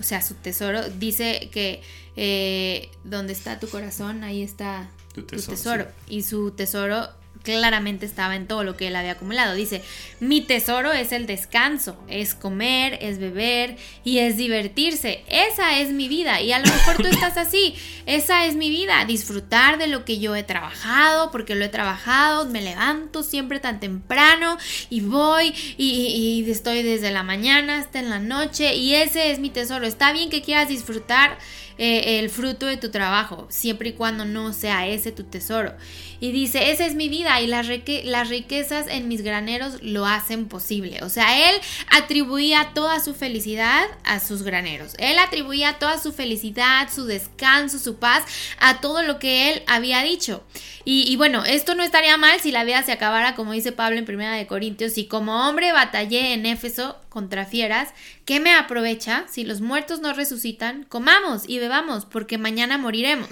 o sea, su tesoro, dice que eh, donde está tu corazón, ahí está Tu tu tesoro, tesoro. Y su tesoro claramente estaba en todo lo que él había acumulado. Dice, mi tesoro es el descanso, es comer, es beber y es divertirse. Esa es mi vida. Y a lo mejor tú estás así. Esa es mi vida. Disfrutar de lo que yo he trabajado, porque lo he trabajado. Me levanto siempre tan temprano y voy y, estoy desde la mañana hasta en la noche. Y ese es mi tesoro. Está bien que quieras disfrutar eh, el fruto de tu trabajo, siempre y cuando no sea ese tu tesoro. Y dice, esa es mi vida y las, rique- las riquezas en mis graneros lo hacen posible. O sea, él atribuía toda su felicidad a sus graneros. Él atribuía toda su felicidad, su descanso, su paz a todo lo que él había dicho. Y, y bueno, esto no estaría mal si la vida se acabara, como dice Pablo en 1 de Corintios, si como hombre batallé en Éfeso contra fieras, ¿qué me aprovecha si los muertos no resucitan? Comamos y bebamos, porque mañana moriremos.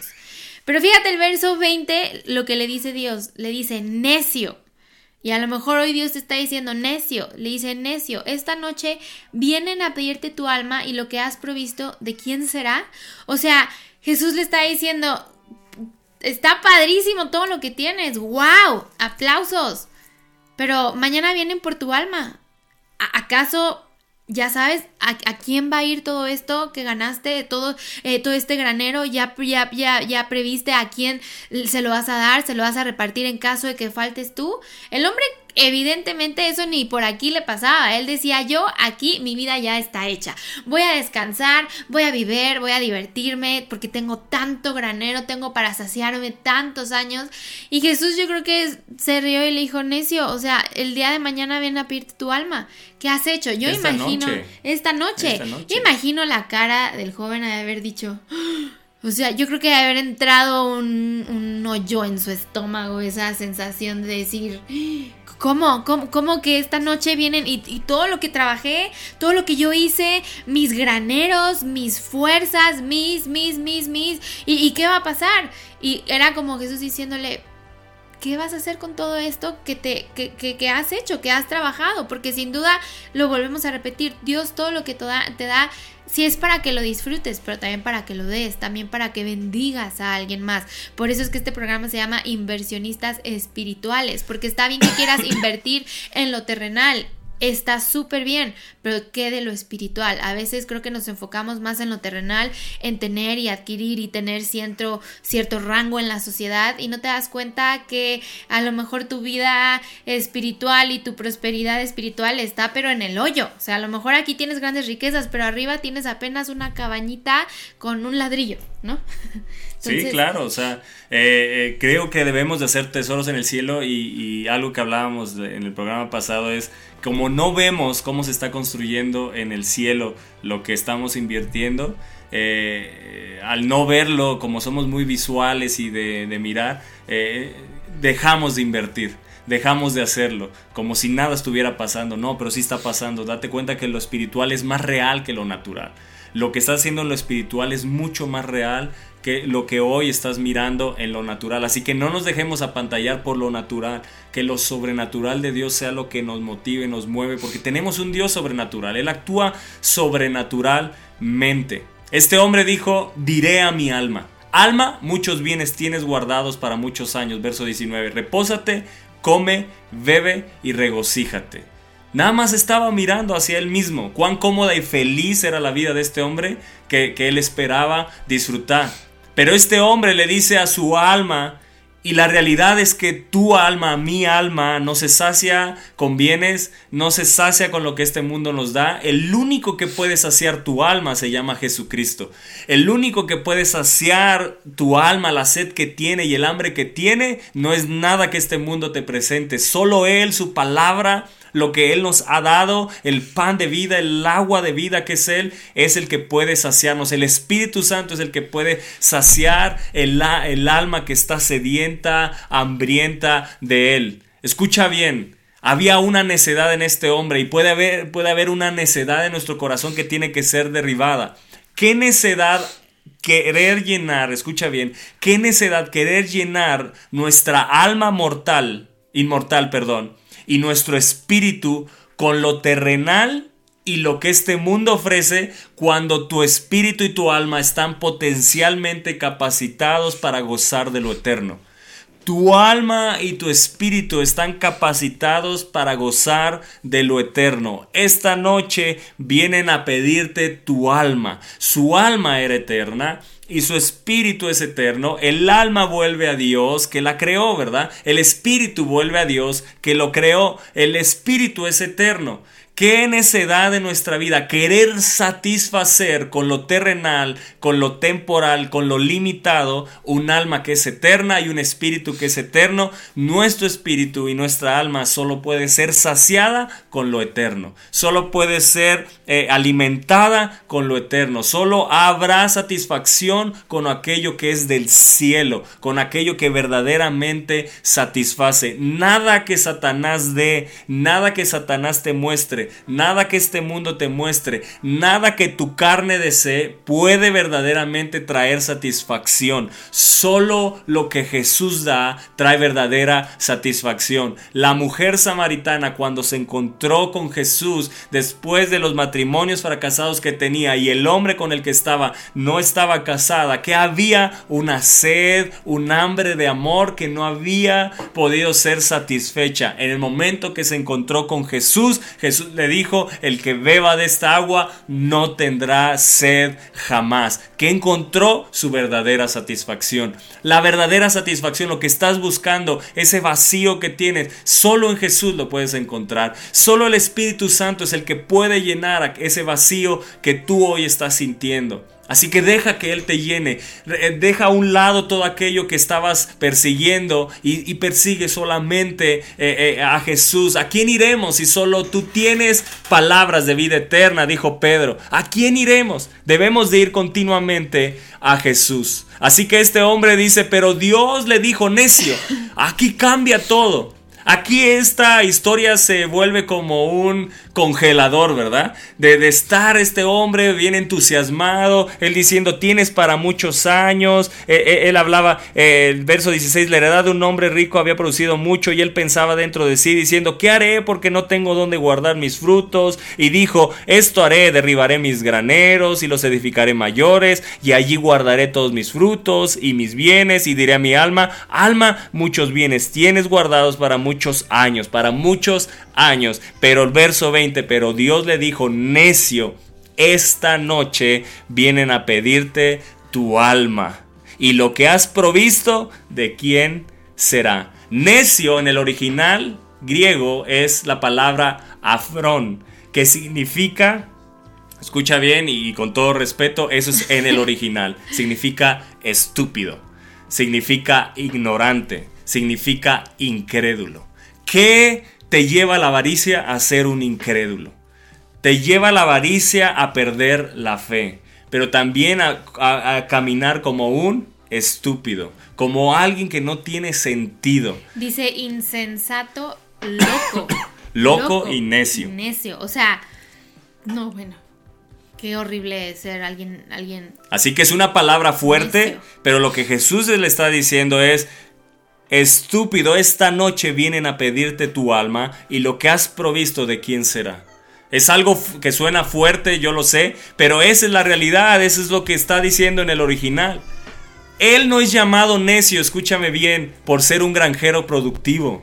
Pero fíjate el verso 20, lo que le dice Dios, le dice necio. Y a lo mejor hoy Dios te está diciendo necio, le dice necio, esta noche vienen a pedirte tu alma y lo que has provisto, ¿de quién será? O sea, Jesús le está diciendo, está padrísimo todo lo que tienes, wow, aplausos, pero mañana vienen por tu alma. ¿A- ¿Acaso ya sabes a, a quién va a ir todo esto que ganaste, todo, eh, todo este granero? ¿Ya, ya, ya, ¿Ya previste a quién se lo vas a dar, se lo vas a repartir en caso de que faltes tú? El hombre evidentemente eso ni por aquí le pasaba. Él decía, yo aquí mi vida ya está hecha. Voy a descansar, voy a vivir, voy a divertirme porque tengo tanto granero, tengo para saciarme tantos años. Y Jesús yo creo que se rió y le dijo, necio, o sea, el día de mañana viene a pedirte tu alma. ¿Qué has hecho? Yo Esta imagino noche. esta noche. Esta noche. Yo imagino la cara del joven de haber dicho, o sea, yo creo que haber entrado un, hoyo en su estómago, esa sensación de decir, ¿cómo? ¿Cómo, cómo que esta noche vienen y, todo lo que trabajé, todo lo que yo hice, mis graneros, mis fuerzas, mis, mis, mis, mis, ¿y, y qué va a pasar? Y era como Jesús diciéndole, ¿qué vas a hacer con todo esto que, te, que, que- que has hecho, que has trabajado? Porque sin duda lo volvemos a repetir, Dios todo lo que te da, te da sí es para que lo disfrutes, pero también para que lo des, también para que bendigas a alguien más. Por eso es que este programa se llama Inversionistas Espirituales, porque está bien que quieras invertir en lo terrenal. Está súper bien, pero ¿qué de lo espiritual? A veces creo que nos enfocamos más en lo terrenal, en tener y adquirir y tener cierto, cierto rango en la sociedad y no te das cuenta que a lo mejor tu vida espiritual y tu prosperidad espiritual está pero en el hoyo. O sea, a lo mejor aquí tienes grandes riquezas, pero arriba tienes apenas una cabañita con un ladrillo, ¿no? Sí, Entonces, claro, o sea, eh, eh, creo que debemos de hacer tesoros en el cielo y, y algo que hablábamos de- en el programa pasado es como no vemos cómo se está construyendo en el cielo lo que estamos invirtiendo, eh, al no verlo como somos muy visuales y de, de mirar, eh, dejamos de invertir. Dejamos de hacerlo, como si nada estuviera pasando. No, pero sí está pasando. Date cuenta que lo espiritual es más real que lo natural. Lo que estás haciendo en lo espiritual es mucho más real que lo que hoy estás mirando en lo natural. Así que no nos dejemos apantallar por lo natural, que lo sobrenatural de Dios sea lo que nos motive, nos mueve, porque tenemos un Dios sobrenatural. Él actúa sobrenaturalmente. Este hombre dijo, diré a mi alma. Alma, muchos bienes tienes guardados para muchos años. Verso 19. Repósate, come, bebe y regocíjate. Nada más estaba mirando hacia él mismo. Cuán cómoda y feliz era la vida de este hombre que, que él esperaba disfrutar. Pero este hombre le dice a su alma, y la realidad es que tu alma, mi alma, no se sacia con bienes, no se sacia con lo que este mundo nos da. El único que puede saciar tu alma se llama Jesucristo. El único que puede saciar tu alma, la sed que tiene y el hambre que tiene, no es nada que este mundo te presente. Solo Él, su palabra, lo que Él nos ha dado, el pan de vida, el agua de vida que es Él, es el que puede saciarnos. El Espíritu Santo es el que puede saciar el, el alma que está sedienta, hambrienta de Él. Escucha bien. Había una necedad en este hombre y puede haber, puede haber una necedad en nuestro corazón que tiene que ser derribada. ¿Qué necedad querer llenar, escucha bien, qué necedad querer llenar nuestra alma mortal, inmortal, perdón, y nuestro espíritu con lo terrenal y lo que este mundo ofrece cuando tu espíritu y tu alma están potencialmente capacitados para gozar de lo eterno. Tu alma y tu espíritu están capacitados para gozar de lo eterno. Esta noche vienen a pedirte tu alma. Su alma era eterna y su espíritu es eterno. El alma vuelve a Dios que la creó, ¿verdad? El espíritu vuelve a Dios que lo creó. El espíritu es eterno. ¿Qué necedad de nuestra vida? Querer satisfacer con lo terrenal, con lo temporal, con lo limitado, un alma que es eterna y un espíritu que es eterno. Nuestro espíritu y nuestra alma solo puede ser saciada con lo eterno. Solo puede ser eh, alimentada con lo eterno. Solo habrá satisfacción con aquello que es del cielo, con aquello que verdaderamente satisface. Nada que Satanás dé, nada que Satanás te muestre, nada que este mundo te muestre, nada que tu carne desee puede verdaderamente traer satisfacción. Solo lo que Jesús da trae verdadera satisfacción. La mujer samaritana cuando se encontró con Jesús después de los matrimonios fracasados que tenía y el hombre con el que estaba no estaba casada, que había una sed, un hambre de amor que no había podido ser satisfecha. En el momento que se encontró con Jesús, Jesús le dijo, el que beba de esta agua no tendrá sed jamás. Que encontró su verdadera satisfacción. La verdadera satisfacción, lo que estás buscando, ese vacío que tienes, solo en Jesús lo puedes encontrar. Solo el Espíritu Santo es el que puede llenar ese vacío que tú hoy estás sintiendo. Así que deja que Él te llene. Eh, Deja a un lado todo aquello que estabas persiguiendo y, y persigue solamente eh, eh, a Jesús. ¿A quién iremos si solo tú tienes palabras de vida eterna? Dijo Pedro. ¿A quién iremos? Debemos de ir continuamente a Jesús. Así que este hombre dice, pero Dios le dijo necio. Aquí cambia todo. Aquí esta historia se vuelve como un congelador, ¿verdad? De, de estar este hombre bien entusiasmado, él diciendo, tienes para muchos años, Eh, eh, él hablaba, eh, el verso 16, la heredad de un hombre rico había producido mucho y él pensaba dentro de sí diciendo, ¿qué haré porque no tengo donde guardar mis frutos? Y dijo, esto haré, derribaré mis graneros y los edificaré mayores y allí guardaré todos mis frutos y mis bienes y diré a mi alma, alma, muchos bienes tienes guardados para muchos años, para muchos años. Pero el verso 20, pero Dios le dijo, necio, esta noche vienen a pedirte tu alma y lo que has provisto, ¿de quién será? Necio en el original griego es la palabra afrón, que significa, escucha bien y con todo respeto, eso es en el original, significa estúpido, significa ignorante, significa incrédulo. ¿Qué te lleva la avaricia a ser un incrédulo? Te lleva la avaricia a perder la fe, pero también a, a- a caminar como un estúpido, como alguien que no tiene sentido. Dice insensato, loco. Loco y necio. Necio. O sea, no, bueno. Qué horrible ser alguien, alguien. Así que es una palabra fuerte, Necio. pero lo que Jesús le está diciendo es, estúpido, esta noche vienen a pedirte tu alma y lo que has provisto de quién será. Es algo que suena fuerte, yo lo sé, pero esa es la realidad, eso es lo que está diciendo en el original. Él no es llamado necio, escúchame bien, por ser un granjero productivo.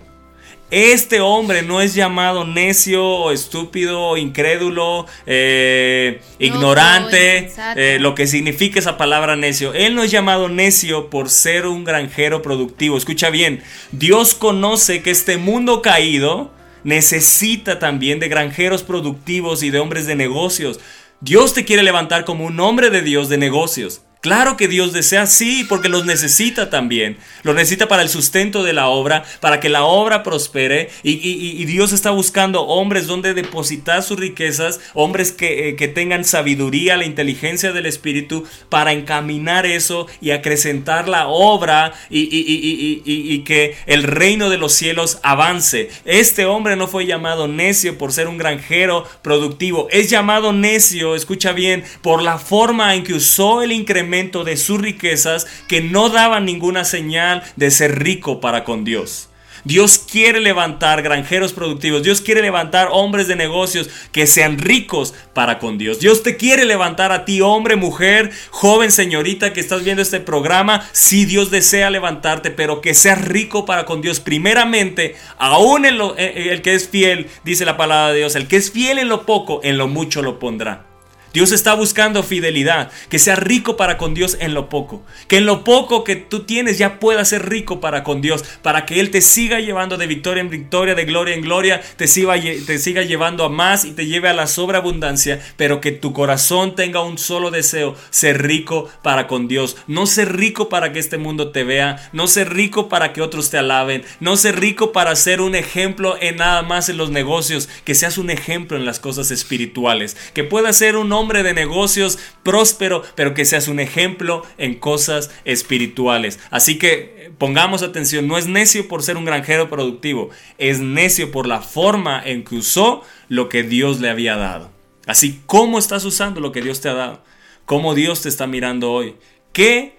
Este hombre no es llamado necio, estúpido, incrédulo, eh, ignorante, eh, lo que significa esa palabra necio. Él no es llamado necio por ser un granjero productivo. Escucha bien, Dios conoce que este mundo caído necesita también de granjeros productivos y de hombres de negocios. Dios te quiere levantar como un hombre de Dios de negocios. Claro que Dios desea, sí, porque los necesita también. Los necesita para el sustento de la obra, para que la obra prospere. Y, Dios está buscando hombres donde depositar sus riquezas, hombres que, eh, que tengan sabiduría, la inteligencia del Espíritu, para encaminar eso y acrecentar la obra y- y que el reino de los cielos avance. Este hombre no fue llamado necio por ser un granjero productivo. Es llamado necio, escucha bien, por la forma en que usó el incremento de sus riquezas que no daban ninguna señal de ser rico para con Dios. Dios quiere levantar granjeros productivos. Dios quiere levantar hombres de negocios que sean ricos para con Dios. Dios te quiere levantar a ti, hombre, mujer, joven, señorita que estás viendo este programa. Sí, Dios desea levantarte, pero que seas rico para con Dios. Primeramente, aún lo- eh, el que es fiel, dice la palabra de Dios, el que es fiel en lo poco, en lo mucho lo pondrá. Dios está buscando fidelidad, que sea rico para con Dios en lo poco, que en lo poco que tú tienes ya puedas ser rico para con Dios, para que Él te siga llevando de victoria en victoria, de gloria en gloria, te siga, te siga llevando a más y te lleve a la sobreabundancia, pero que tu corazón tenga un solo deseo, ser rico para con Dios, no ser rico para que este mundo te vea, no ser rico para que otros te alaben, no ser rico para ser un ejemplo en nada más en los negocios, que seas un ejemplo en las cosas espirituales, que puedas ser un hombre de negocios próspero, pero que seas un ejemplo en cosas espirituales. Así que pongamos atención, no es necio por ser un granjero productivo, es necio por la forma en que usó lo que Dios le había dado. Así, ¿cómo estás usando lo que Dios te ha dado? ¿Cómo Dios te está mirando hoy? ¿Qué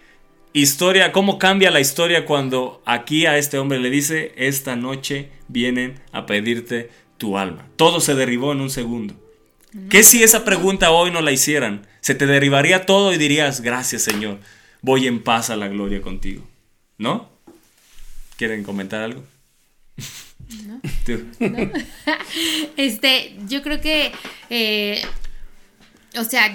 historia, cómo cambia la historia cuando aquí a este hombre le dice, esta noche vienen a pedirte tu alma? Todo se derribó en un segundo. ¿Qué si esa pregunta hoy no la hicieran? Se te derribaría todo y dirías, gracias Señor, voy en paz a la gloria contigo. ¿No? ¿Quieren comentar algo? Tú. Este, yo creo que, eh, o sea,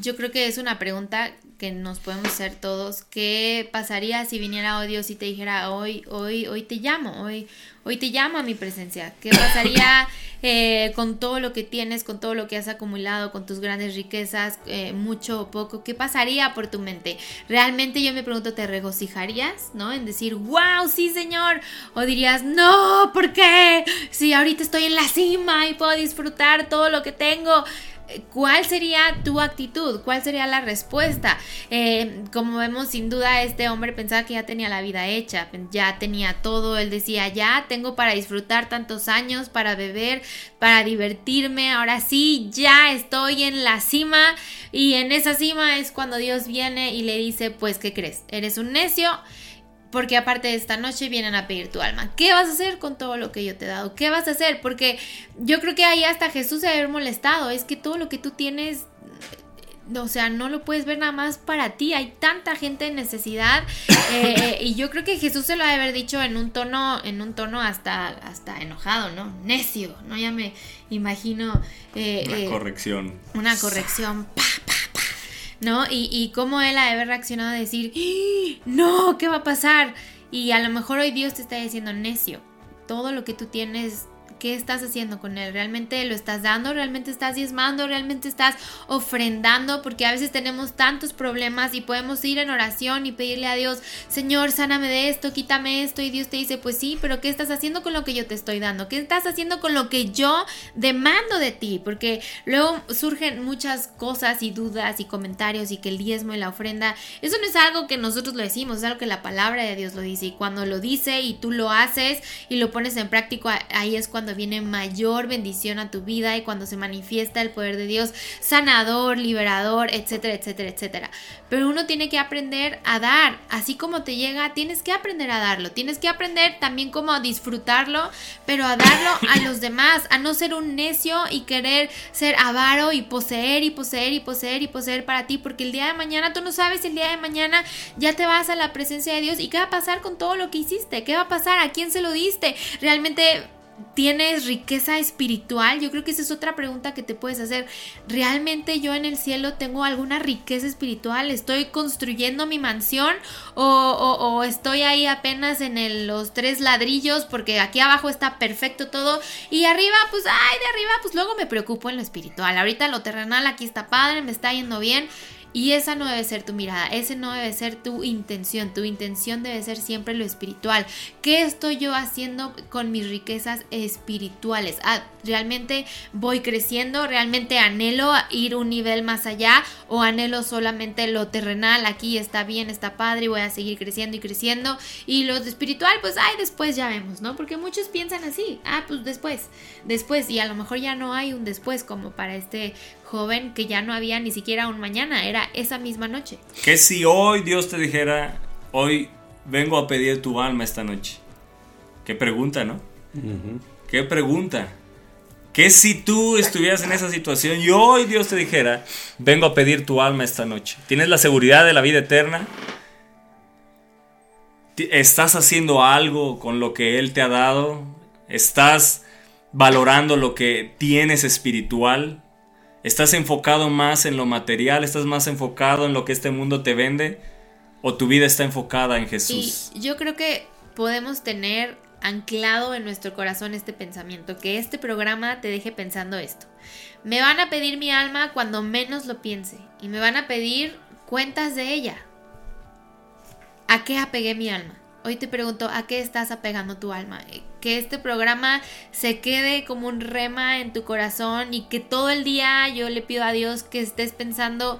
yo creo que es una pregunta que nos podemos hacer todos. ¿Qué pasaría si viniera hoy Dios y te dijera hoy, hoy, hoy te llamo, hoy, hoy te llamo a mi presencia? ¿Qué pasaría eh, con todo lo que tienes, con todo lo que has acumulado, con tus grandes riquezas, eh, mucho o poco? ¿Qué pasaría por tu mente? Realmente yo me pregunto, ¿te regocijarías, no? En decir, wow, sí, Señor. O dirías, no, ¿por qué? Si ahorita estoy en la cima y puedo disfrutar todo lo que tengo. ¿Cuál sería tu actitud? ¿Cuál sería la respuesta? Eh, como vemos, sin duda, este hombre pensaba que ya tenía la vida hecha, ya tenía todo. Él decía, ya tengo para disfrutar tantos años, para beber, para divertirme. Ahora sí, ya estoy en la cima. Y en esa cima es cuando Dios viene y le dice, pues, ¿qué crees? Eres un necio porque aparte de esta noche vienen a pedir tu alma. ¿Qué vas a hacer con todo lo que yo te he dado? ¿Qué vas a hacer? Porque yo creo que ahí hasta Jesús se haber molestado. Es que todo lo que tú tienes o sea, no lo puedes ver nada más para ti. Hay tanta gente en necesidad. eh, eh, y yo creo que Jesús se lo ha de haber dicho en un tono, en un tono hasta, hasta enojado, ¿no? Necio, ¿no? Ya me imagino. eh, Una eh, corrección. una corrección. ¿No? Y, y cómo él ha reaccionado a decir, ¡Ah! no, ¿qué va a pasar? Y a lo mejor hoy Dios te está diciendo, necio, todo lo que tú tienes, ¿qué estás haciendo con él? ¿Realmente lo estás dando? ¿Realmente estás diezmando? ¿Realmente estás ofrendando? Porque a veces tenemos tantos problemas y podemos ir en oración y pedirle a Dios, Señor, sáname de esto, quítame esto. Y Dios te dice, pues sí, pero ¿qué estás haciendo con lo que yo te estoy dando? ¿Qué estás haciendo con lo que yo demando de ti? Porque luego surgen muchas cosas y dudas y comentarios y que el diezmo y la ofrenda, eso no es algo que nosotros lo decimos, es algo que la palabra de Dios lo dice. Y cuando lo dice y tú lo haces y lo pones en práctica, ahí es cuando viene mayor bendición a tu vida y cuando se manifiesta el poder de Dios sanador, liberador, etcétera, etcétera, etcétera. Pero uno tiene que aprender a dar, así como te llega, tienes que aprender a darlo, tienes que aprender también como a disfrutarlo, pero a darlo a los demás, a no ser un necio y querer ser avaro y poseer y poseer y poseer y poseer para ti, porque el día de mañana tú no sabes si el día de mañana ya te vas a la presencia de Dios y qué va a pasar con todo lo que hiciste, qué va a pasar, a quién se lo diste, realmente ¿Tienes riqueza espiritual? Yo creo que esa es otra pregunta que te puedes hacer. ¿Realmente yo en el cielo tengo alguna riqueza espiritual? ¿Estoy construyendo mi mansión? ¿O, o- estoy ahí apenas en los tres ladrillos? Porque aquí abajo está perfecto todo. Y arriba, pues, ay, de arriba, pues luego me preocupo en lo espiritual. Ahorita lo terrenal aquí está padre, me está yendo bien. Y esa no debe ser tu mirada, ese no debe ser tu intención. Tu intención debe ser siempre lo espiritual. ¿Qué estoy yo haciendo con mis riquezas espirituales? Ah, ¿Realmente voy creciendo? ¿Realmente anhelo ir un nivel más allá? ¿O anhelo solamente lo terrenal? Aquí está bien, está padre y voy a seguir creciendo y creciendo. Y lo espiritual, pues, ay, después ya vemos, ¿no? Porque muchos piensan así. Ah, pues después, después. Y a lo mejor ya no hay un después como para este joven que ya no había ni siquiera un mañana, era esa misma noche. Que si hoy Dios te dijera, hoy vengo a pedir tu alma esta noche? Qué pregunta, ¿no? Qué pregunta. Que si tú estuvieras en esa situación y hoy Dios te dijera, vengo a pedir tu alma esta noche. ¿Tienes la seguridad de la vida eterna? ¿Estás haciendo algo con lo que Él te ha dado? ¿Estás valorando lo que tienes espiritual? ¿Estás enfocado más en lo material? ¿Estás más enfocado en lo que este mundo te vende? ¿O tu vida está enfocada en Jesús? Y yo creo que podemos tener anclado en nuestro corazón este pensamiento, que este programa te deje pensando esto. Me van a pedir mi alma cuando menos lo piense y me van a pedir cuentas de ella. ¿A qué apegué mi alma? Hoy te pregunto, ¿a qué estás apegando tu alma? Que este programa se quede como un rema en tu corazón y que todo el día yo le pido a Dios que estés pensando,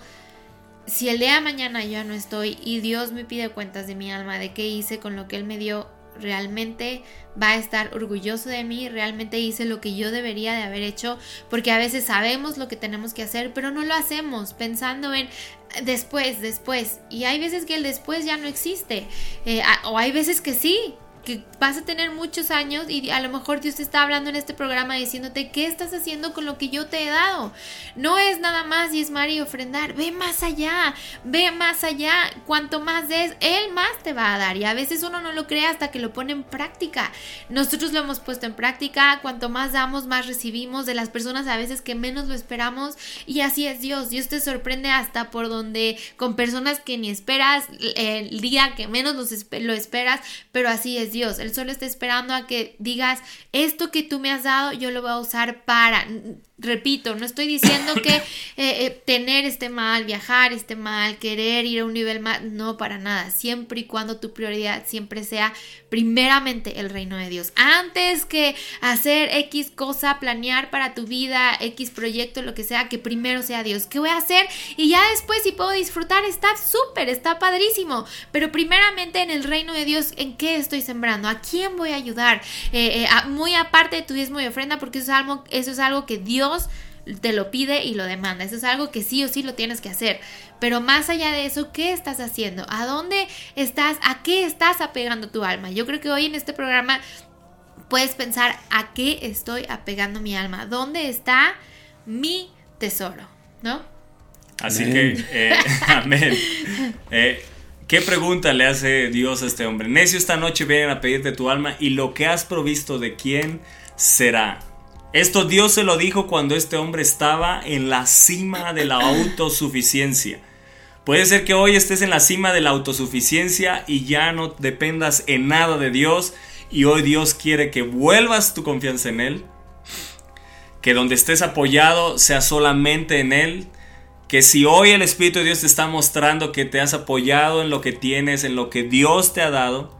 si el día de mañana yo ya no estoy y Dios me pide cuentas de mi alma, de qué hice con lo que Él me dio, realmente va a estar orgulloso de mí, realmente hice lo que yo debería de haber hecho, porque a veces sabemos lo que tenemos que hacer, pero no lo hacemos pensando en después, después. Y hay veces que el después ya no existe, Eh, o hay veces que sí. Que vas a tener muchos años y a lo mejor Dios te está hablando en este programa diciéndote qué estás haciendo con lo que yo te he dado. No es nada más diezmar y ofrendar, ve más allá, ve más allá. Cuanto más des, Él más te va a dar. Y a veces uno no lo cree hasta que lo pone en práctica. Nosotros lo hemos puesto en práctica. Cuanto más damos, más recibimos de las personas a veces que menos lo esperamos. Y así es Dios. Dios te sorprende hasta por donde con personas que ni esperas el día que menos lo esperas. Pero así es Dios. Él solo está esperando a que digas, esto que tú me has dado, yo lo voy a usar para repito, no estoy diciendo que eh, eh, tener esté mal, viajar esté mal, querer ir a un nivel más, no para nada, siempre y cuando tu prioridad siempre sea primeramente el reino de Dios. Antes que hacer X cosa, planear para tu vida, X proyecto, lo que sea, que primero sea Dios. ¿Qué voy a hacer? Y ya después si puedo disfrutar, está súper, está padrísimo. Pero primeramente en el reino de Dios, ¿en qué estoy sembrando? ¿A quién voy a ayudar? Eh, muy aparte de tu diezmo y ofrenda, porque eso es algo, eso es algo que Dios te lo pide y lo demanda. Eso es algo que sí o sí lo tienes que hacer. Pero más allá de eso, ¿qué estás haciendo? ¿A dónde estás? ¿A qué estás apegando tu alma? Yo creo que hoy en este programa puedes pensar a qué estoy apegando mi alma. ¿Dónde está mi tesoro? ¿No? Así Amén. que, eh, amén. Eh, ¿Qué pregunta le hace Dios a este hombre? Necio, esta noche vienen a pedirte tu alma y lo que has provisto de quién será. Esto Dios se lo dijo cuando este hombre estaba en la cima de la autosuficiencia. Puede ser que hoy estés en la cima de la autosuficiencia y ya no dependas en nada de Dios y hoy Dios quiere que vuelvas tu confianza en Él, que donde estés apoyado sea solamente en Él, que si hoy el Espíritu de Dios te está mostrando que te has apoyado en lo que tienes, en lo que Dios te ha dado,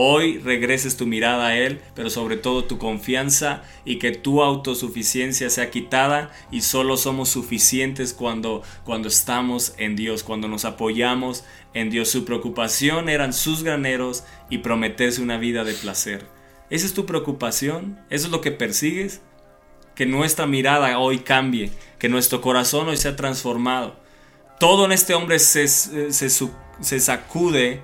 hoy regreses tu mirada a Él, pero sobre todo tu confianza y que tu autosuficiencia sea quitada y solo somos suficientes cuando, cuando estamos en Dios, cuando nos apoyamos en Dios. Su preocupación eran sus graneros y prometerse una vida de placer. ¿Esa es tu preocupación? ¿Eso es lo que persigues? que nuestra mirada hoy cambie, que nuestro corazón hoy sea transformado. Todo en este hombre se, se, sacude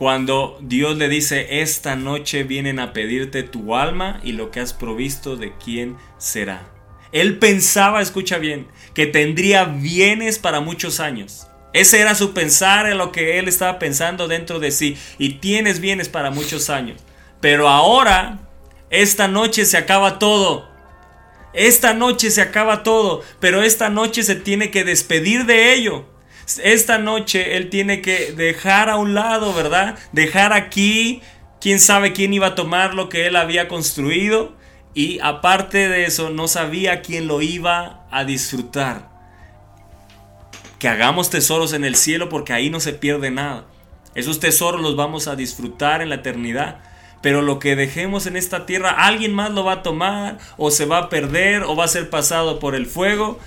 cuando Dios le dice, esta noche vienen a pedirte tu alma y lo que has provisto de quién será. Él pensaba, escucha bien, que tendría bienes para muchos años. Ese era su pensar, en lo que él estaba pensando dentro de sí. Y tienes bienes para muchos años. Pero ahora, esta noche se acaba todo. Esta noche se acaba todo, pero esta noche se tiene que despedir de ello. Esta noche él tiene que dejar a un lado, ¿verdad? Dejar aquí, quién sabe quién iba a tomar lo que él había construido. Y aparte de eso, no sabía quién lo iba a disfrutar. Que hagamos tesoros en el cielo porque ahí no se pierde nada. Esos tesoros los vamos a disfrutar en la eternidad. Pero lo que dejemos en esta tierra, alguien más lo va a tomar, o se va a perder, o va a ser pasado por el fuego,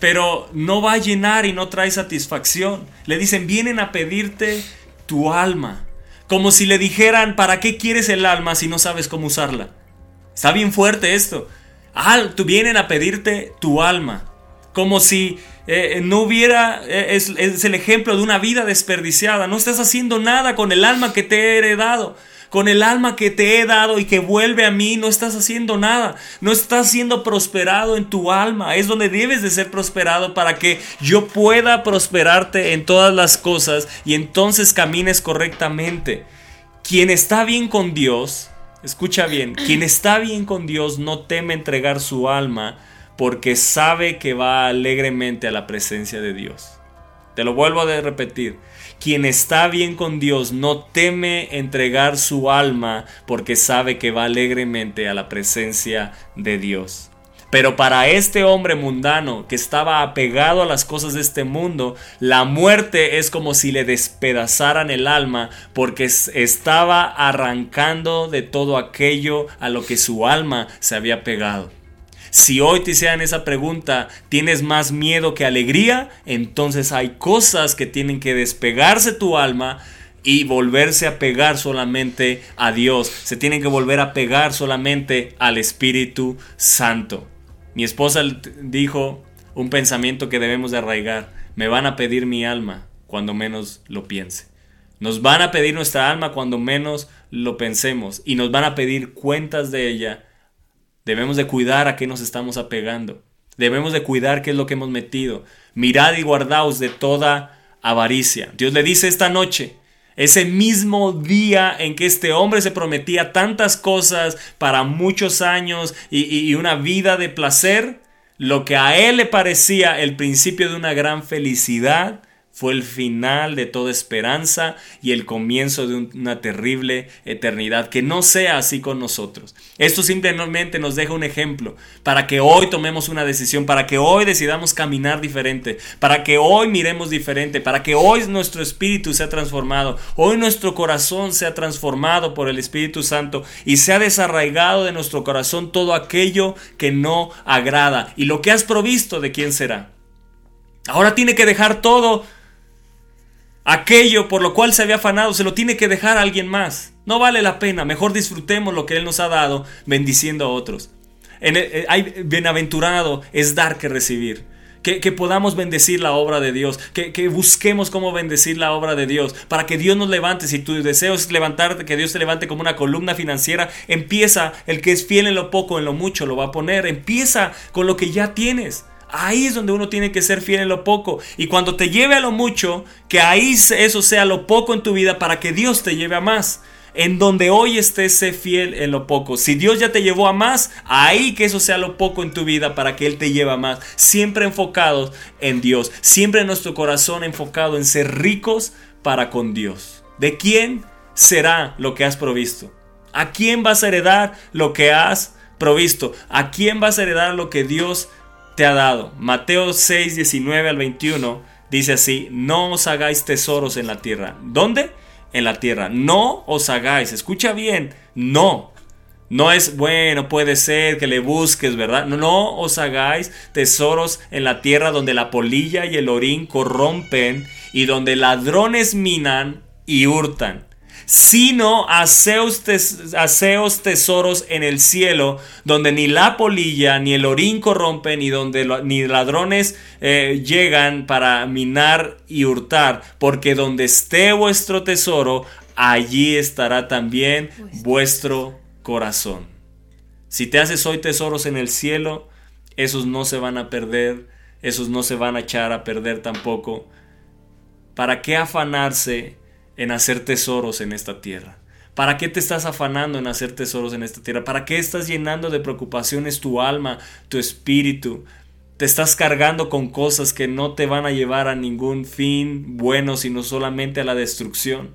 pero no va a llenar y no trae satisfacción. Le dicen, vienen a pedirte tu alma. Como si le dijeran, ¿para qué quieres el alma si no sabes cómo usarla? Está bien fuerte esto. Ah, tú vienen a pedirte tu alma. Como si eh, no hubiera, eh, es, es el ejemplo de una vida desperdiciada. No estás haciendo nada con el alma que te he heredado. Con el alma que te he dado y que vuelve a mí, no estás haciendo nada. No estás siendo prosperado en tu alma. Es donde debes de ser prosperado para que yo pueda prosperarte en todas las cosas y entonces camines correctamente. Quien está bien con Dios, escucha bien, quien está bien con Dios no teme entregar su alma porque sabe que va alegremente a la presencia de Dios. Te lo vuelvo a repetir. Quien está bien con Dios no teme entregar su alma porque sabe que va alegremente a la presencia de Dios. Pero para este hombre mundano que estaba apegado a las cosas de este mundo, la muerte es como si le despedazaran el alma porque estaba arrancando de todo aquello a lo que su alma se había pegado. Si hoy te hicieran esa pregunta, ¿tienes más miedo que alegría? Entonces hay cosas que tienen que despegarse tu alma y volverse a pegar solamente a Dios. Se tienen que volver a pegar solamente al Espíritu Santo. Mi esposa dijo un pensamiento que debemos de arraigar. Me van a pedir mi alma cuando menos lo piense. Nos van a pedir nuestra alma cuando menos lo pensemos y nos van a pedir cuentas de ella Debemos de cuidar a qué nos estamos apegando. Debemos de cuidar qué es lo que hemos metido. Mirad y guardaos de toda avaricia. Dios le dice esta noche, ese mismo día en que este hombre se prometía tantas cosas para muchos años y, y, una vida de placer, lo que a él le parecía el principio de una gran felicidad Fue el final de toda esperanza y el comienzo de un- una terrible eternidad. Que no sea así con nosotros. Esto simplemente nos deja un ejemplo para que hoy tomemos una decisión, para que hoy decidamos caminar diferente, para que hoy miremos diferente, para que hoy nuestro espíritu sea transformado, hoy nuestro corazón sea transformado por el Espíritu Santo y sea desarraigado de nuestro corazón todo aquello que no agrada. Y lo que has provisto, ¿de quién será? Ahora tiene que dejar todo aquello por lo cual se había afanado, se lo tiene que dejar a alguien más. No vale la pena, mejor disfrutemos lo que Él nos ha dado, bendiciendo a otros. En el- eh, hay, bienaventurado es dar que recibir. Que, podamos bendecir la obra de Dios, que, que busquemos cómo bendecir la obra de Dios, para que Dios nos levante. Si tu deseo es levantarte, que Dios te levante como una columna financiera, empieza, el que es fiel en lo poco, en lo mucho, lo va a poner. Empieza con lo que ya tienes. Ahí es donde uno tiene que ser fiel en lo poco. Y cuando te lleve a lo mucho, que ahí eso sea lo poco en tu vida para que Dios te lleve a más. En donde hoy estés, sé fiel en lo poco. Si Dios ya te llevó a más, ahí que eso sea lo poco en tu vida para que Él te lleve a más. Siempre enfocados en Dios. Siempre nuestro corazón enfocado en ser ricos para con Dios. ¿De quién será lo que has provisto? ¿A quién vas a heredar lo que has provisto? ¿A quién vas a heredar lo que Dios te ha dado? Mateo 6, 19 al 21 dice así, no os hagáis tesoros en la tierra. ¿Dónde? En la tierra. No os hagáis, escucha bien, no. No es bueno, puede ser que le busques, ¿verdad? No, no os hagáis tesoros en la tierra donde la polilla y el orín corrompen y donde ladrones minan y hurtan sino haceos, tes- tesoros en el cielo, donde ni la polilla ni el orín corrompen, ni donde ni ladrones eh, llegan para minar y hurtar, porque donde esté vuestro tesoro, allí estará también vuestro corazón. Si te haces hoy tesoros en el cielo, esos no se van a perder, esos no se van a echar a perder tampoco. ¿Para qué afanarse en hacer tesoros en esta tierra? ¿Para qué te estás afanando en hacer tesoros en esta tierra? ¿Para qué estás llenando de preocupaciones tu alma, tu espíritu? Te estás cargando con cosas que no te van a llevar a ningún fin bueno, sino solamente a la destrucción.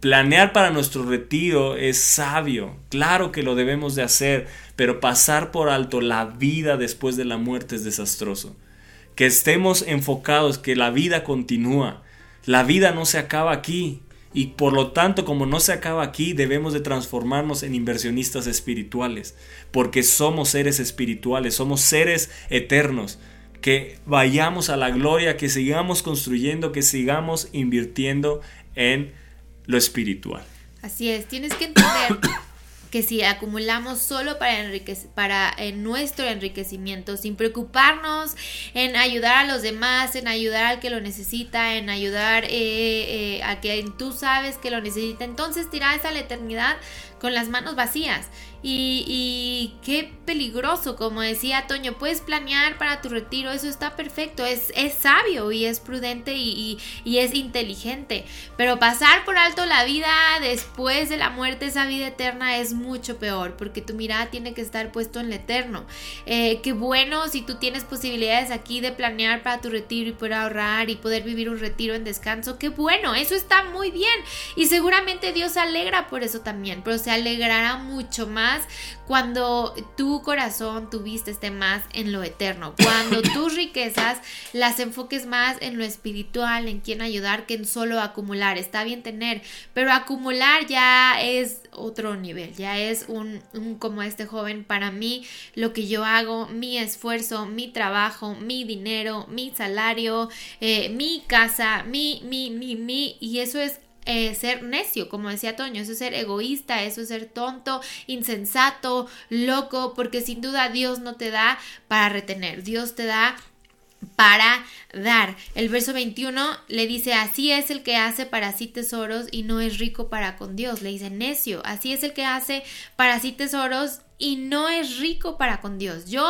Planear para nuestro retiro es sabio, claro que lo debemos de hacer, pero pasar por alto la vida después de la muerte es desastroso. Que estemos enfocados, que la vida continúa, la vida no se acaba aquí y por lo tanto como no se acaba aquí debemos de transformarnos en inversionistas espirituales, porque somos seres espirituales, somos seres eternos que vayamos a la gloria, que sigamos construyendo, que sigamos invirtiendo en lo espiritual. Así es, tienes que entender que si acumulamos solo para, en nuestro enriquecimiento, sin preocuparnos en ayudar a los demás, en ayudar al que lo necesita, en ayudar eh, eh, a quien tú sabes que lo necesita, entonces tiras a la eternidad con las manos vacías. Y, qué peligroso, como decía Toño, puedes planear para tu retiro, eso está perfecto, es, es sabio y es prudente y, y- y es inteligente, pero pasar por alto la vida después de la muerte, esa vida eterna es mucho peor, porque tu mirada tiene que estar puesto en lo eterno. Eh, qué bueno si tú tienes posibilidades aquí de planear para tu retiro y poder ahorrar y poder vivir un retiro en descanso, qué bueno, eso está muy bien y seguramente Dios se alegra por eso también, pero se alegrará mucho más cuando tu corazón, tu vista esté más en lo eterno, cuando tus riquezas las enfoques más en lo espiritual, en quién ayudar, que en solo acumular. Está bien tener, pero acumular ya es otro nivel, ya es un, un como este joven, para mí lo que yo hago, mi esfuerzo, mi trabajo, mi dinero, mi salario, eh, mi casa, mi, mi, mi, mi, y eso es eh, ser necio, como decía Toño, eso es ser egoísta, eso es ser tonto, insensato, loco, porque sin duda Dios no te da para retener, Dios te da para dar. El verso 21 le dice, así es el que hace para sí tesoros y no es rico para con Dios. Le dice, necio, así es el que hace para sí tesoros y no es rico para con Dios. Yo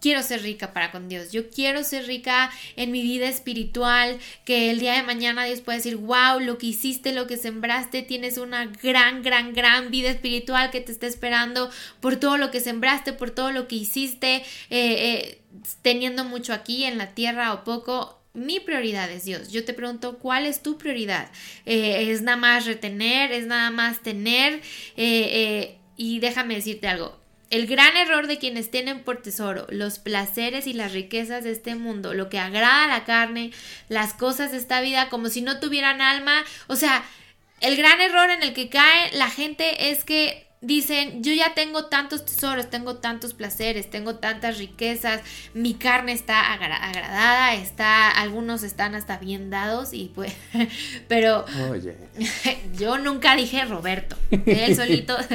quiero ser rica para con Dios. Yo quiero ser rica en mi vida espiritual, que el día de mañana Dios pueda decir, wow, lo que hiciste, lo que sembraste, tienes una gran, gran, gran vida espiritual que te está esperando por todo lo que sembraste, por todo lo que hiciste, eh, eh, teniendo mucho aquí en la tierra o poco. mi prioridad es Dios. Yo te pregunto, ¿cuál es tu prioridad? Eh, ¿Es nada más retener? ¿Es nada más tener? Y déjame decirte algo. El gran error de quienes tienen por tesoro los placeres y las riquezas de este mundo, lo que agrada a la carne, las cosas de esta vida, como si no tuvieran alma. O sea, el gran error en el que cae la gente es que dicen, yo ya tengo tantos tesoros, tengo tantos placeres, tengo tantas riquezas, mi carne está agra- agradada, está, algunos están hasta bien dados y pues, pero Oye. yo nunca dije Roberto, él solito.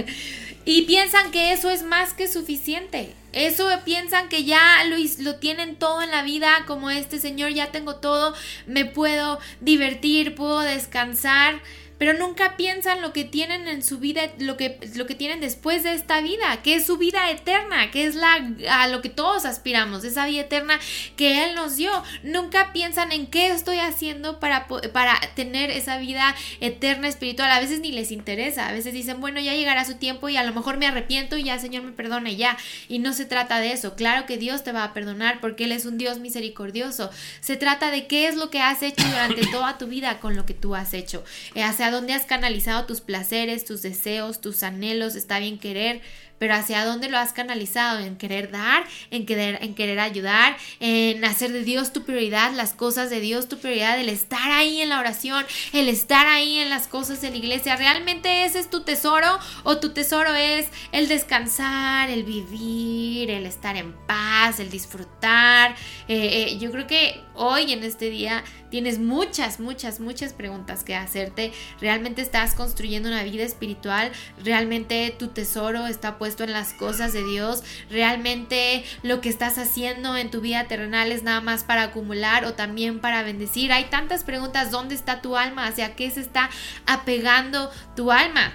Y piensan que eso es más que suficiente. Eso piensan que ya lo, lo tienen todo en la vida, como este señor, ya tengo todo, me puedo divertir, puedo descansar. Pero nunca piensan lo que tienen en su vida, lo que, lo que tienen después de esta vida, que es su vida eterna, que es la, a lo que todos aspiramos, esa vida eterna que Él nos dio. Nunca piensan en qué estoy haciendo para, para tener esa vida eterna espiritual. A veces ni les interesa, a veces dicen, bueno, ya llegará su tiempo y a lo mejor me arrepiento y ya Señor me perdone ya. Y no se trata de eso. Claro que Dios te va a perdonar porque Él es un Dios misericordioso. Se trata de qué es lo que has hecho durante toda tu vida con lo que tú has hecho. Eh, hacia dónde has canalizado tus placeres, tus deseos, tus anhelos. Está bien querer, pero hacia dónde lo has canalizado en querer dar, en querer, en querer ayudar, en hacer de Dios tu prioridad, las cosas de Dios tu prioridad, el estar ahí en la oración, el estar ahí en las cosas de la iglesia. ¿Realmente ese es tu tesoro o tu tesoro es el descansar, el vivir, el estar en paz, el disfrutar? Eh, eh, yo creo que hoy en este día tienes muchas, muchas, muchas preguntas que hacerte. ¿Realmente estás construyendo una vida espiritual? ¿Realmente tu tesoro está puesto en las cosas de Dios? ¿Realmente lo que estás haciendo en tu vida terrenal es nada más para acumular o también para bendecir? Hay tantas preguntas. ¿Dónde está tu alma? ¿Hacia qué se está apegando tu alma?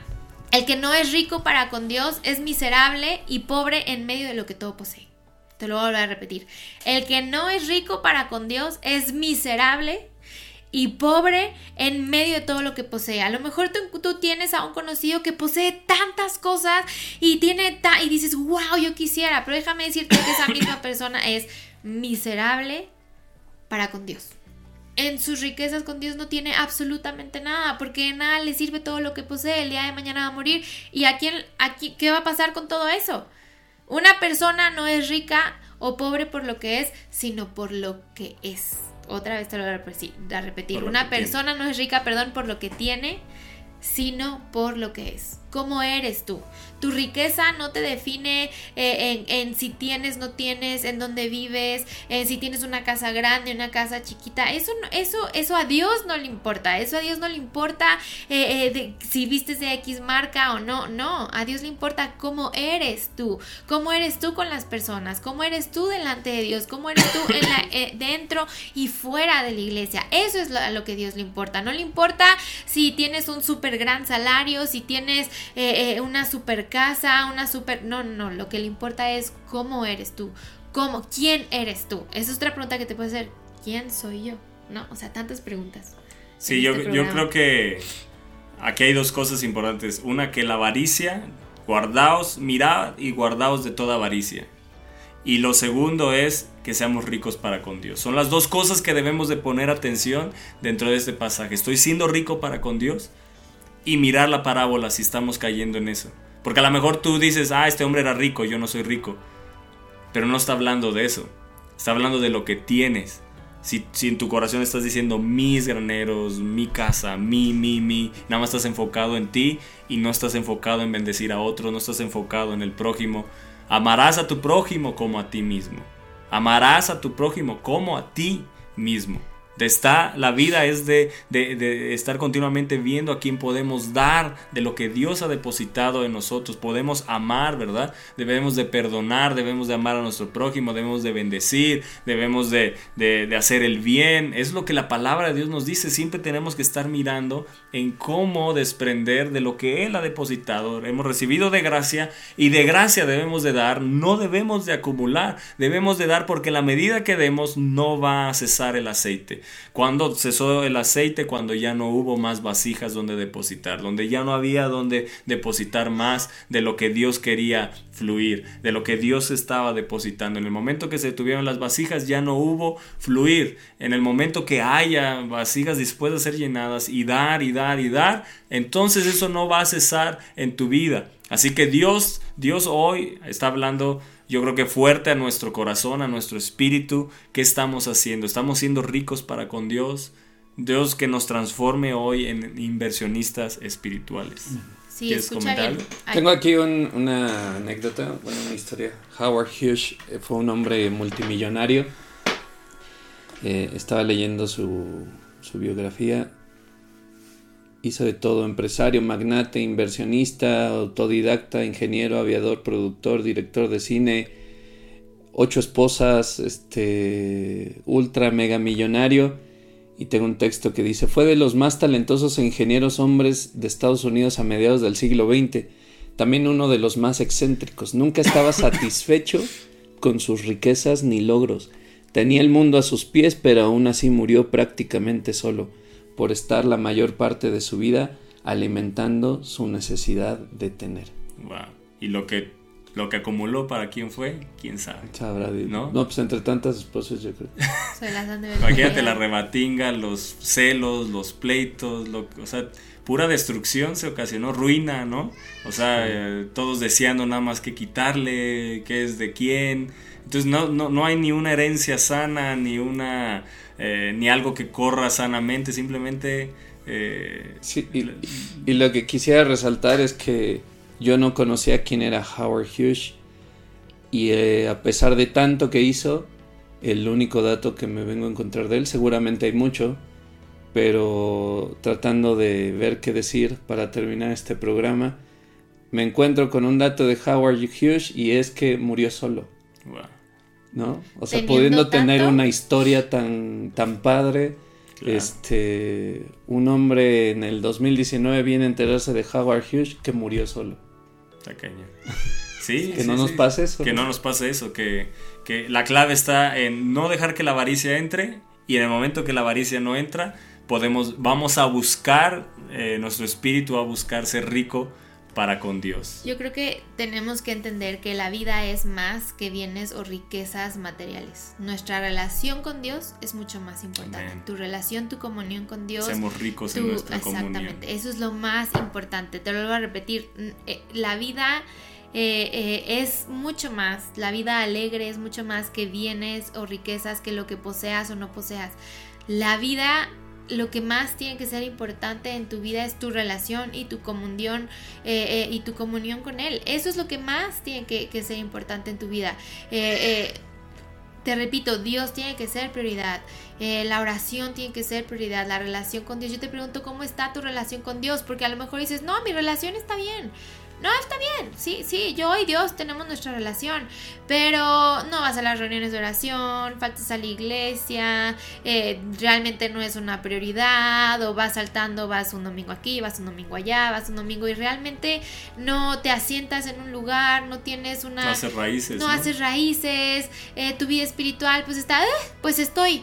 El que no es rico para con Dios es miserable y pobre en medio de lo que todo posee. Te lo voy a a repetir. El que no es rico para con Dios es miserable y pobre en medio de todo lo que posee. A lo mejor tú, tú tienes a un conocido que posee tantas cosas y tiene ta- y dices, wow, yo quisiera, pero déjame decirte que esa misma persona es miserable para con Dios. En sus riquezas con Dios no tiene absolutamente nada, porque nada le sirve todo lo que posee. El día de mañana va a morir. ¿Y a quién, aquí, qué va a pasar con todo eso? Una persona no es rica o pobre por lo que es, sino por lo que es. Otra vez te lo voy a repetir. Una tiene. persona no es rica, perdón, por lo que tiene, sino por lo que es. ¿Cómo eres tú? Tu riqueza no te define eh, en, en si tienes, no tienes, en dónde vives, en si tienes una casa grande, una casa chiquita. Eso, eso, eso a Dios no le importa. Eso a Dios no le importa eh, eh, de- si vistes de X marca o no. No, a Dios le importa cómo eres tú, cómo eres tú con las personas, cómo eres tú delante de Dios, cómo eres tú en la- eh, dentro y fuera de la iglesia. Eso es lo, a lo que Dios le importa. No le importa si tienes un súper gran salario, si tienes una super casa, una super... No, no, no, lo que le importa es cómo eres tú, cómo, quién eres tú. Esa es otra pregunta que te puede hacer. ¿Quién soy yo? No, o sea, tantas preguntas. Sí, yo, este yo creo que aquí hay dos cosas importantes. Una, que la avaricia, guardaos, mirad y guardaos de toda avaricia. Y lo segundo es que seamos ricos para con Dios. Son las dos cosas que debemos de poner atención dentro de este pasaje. Estoy siendo rico para con Dios y mirar la parábola si estamos cayendo en eso. Porque a lo mejor tú dices, ah, este hombre era rico, yo no soy rico. Pero no está hablando de eso. Está hablando de lo que tienes. Si, en tu corazón estás diciendo mis graneros, mi casa, mi, mi, mi, nada más estás enfocado en ti y no estás enfocado en bendecir a otros, no estás enfocado en el prójimo. Amarás a tu prójimo como a ti mismo. Amarás a tu prójimo como a ti mismo. Está, la vida es de, estar continuamente viendo a quién podemos dar de lo que Dios ha depositado en nosotros. Podemos amar, ¿verdad? Debemos de perdonar, debemos de amar a nuestro prójimo, debemos de bendecir, debemos de, hacer el bien. Es lo que la palabra de Dios nos dice. Siempre tenemos que estar mirando en cómo desprender de lo que Él ha depositado. Hemos recibido de gracia y de gracia debemos de dar, no debemos de acumular, debemos de dar porque la medida que demos no va a cesar el aceite. Cuando cesó el aceite, cuando ya no hubo más vasijas donde depositar, donde ya no había donde depositar más de lo que Dios quería fluir, de lo que Dios estaba depositando. En el momento que se tuvieron las vasijas ya no hubo fluir. En el momento que haya vasijas dispuestas a ser llenadas y dar y dar y dar, entonces eso no va a cesar en tu vida. Así que Dios, Dios hoy está hablando yo creo que fuerte a nuestro corazón, a nuestro espíritu, ¿qué estamos haciendo? ¿Estamos siendo ricos para con Dios? Dios que nos transforme hoy en inversionistas espirituales. Sí, ¿Quieres comentar Tengo aquí un- una anécdota, bueno, una historia. Howard Hughes eh, fue un hombre multimillonario. Eh, estaba leyendo su, su biografía. Hizo de todo, empresario, magnate, inversionista, autodidacta, ingeniero, aviador, productor, director de cine, ocho esposas, este, ultra mega millonario. Y tengo un texto que dice, fue de los más talentosos ingenieros hombres de Estados Unidos a mediados del siglo XX, también uno de los más excéntricos. Nunca estaba satisfecho con sus riquezas ni logros. Tenía el mundo a sus pies, pero aún así murió prácticamente solo, por estar la mayor parte de su vida alimentando su necesidad de tener. Wow. Y lo que, lo que acumuló para quién fue, quién sabe. Sabrá Dios. ¿No? ¿No? pues entre tantas esposas yo creo. se las han de Imagínate la rebatinga, los celos, los pleitos, lo, o sea, pura destrucción se ocasionó, ruina, ¿no? O sea, eh, todos deseando nada más que quitarle, qué es de quién. Entonces no, no, no hay ni una herencia sana, ni una eh, ni algo que corra sanamente, simplemente eh, Sí, y, y lo que quisiera resaltar es que yo no conocía quién era Howard Hughes y eh, a pesar de tanto que hizo, el único dato que me vengo a encontrar de él, seguramente hay mucho, pero tratando de ver qué decir para terminar este programa, me encuentro con un dato de Howard Hughes y es que murió solo. Wow. ¿no? O sea, pudiendo tener una historia tan, tan padre, Claro. este, un hombre en el 2019 viene a enterarse de Howard Hughes que murió solo. Sí, Que sí, no nos sí. pase eso. Que no nos pase eso, que, que la clave está en no dejar que la avaricia entre y en el momento que la avaricia no entra, podemos, vamos a buscar, eh, nuestro espíritu va a buscar ser rico para con Dios. Yo creo que tenemos que entender que la vida es más que bienes o riquezas materiales. Nuestra relación con Dios es mucho más importante. Amén. Tu relación, tu comunión con Dios. Seamos ricos en nuestra comunión. exactamente, eso es lo más importante. Te lo voy a repetir. eh, La vida eh, eh, es mucho más. La vida alegre es mucho más que bienes o riquezas, que lo que poseas o no poseas. La vida lo que más tiene que ser importante en tu vida es tu relación y tu comunión eh, eh, y tu comunión con él. Eso es lo que más tiene que, ser importante en tu vida. Eh, eh, te repito, Dios tiene que ser prioridad. Eh, la oración tiene que ser prioridad. La relación con Dios. Yo te pregunto cómo está tu relación con Dios. Porque a lo mejor dices, no, mi relación está bien. No, está bien. Sí, sí, yo y Dios tenemos nuestra relación. Pero no vas a las reuniones de oración, faltas a la iglesia, eh, realmente no es una prioridad. O vas saltando, vas un domingo aquí, vas un domingo allá, vas un domingo y realmente no te asientas en un lugar, no tienes una No hacer raíces. no, ¿no? haces raíces, eh, tu vida espiritual pues está, "Eh, pues estoy.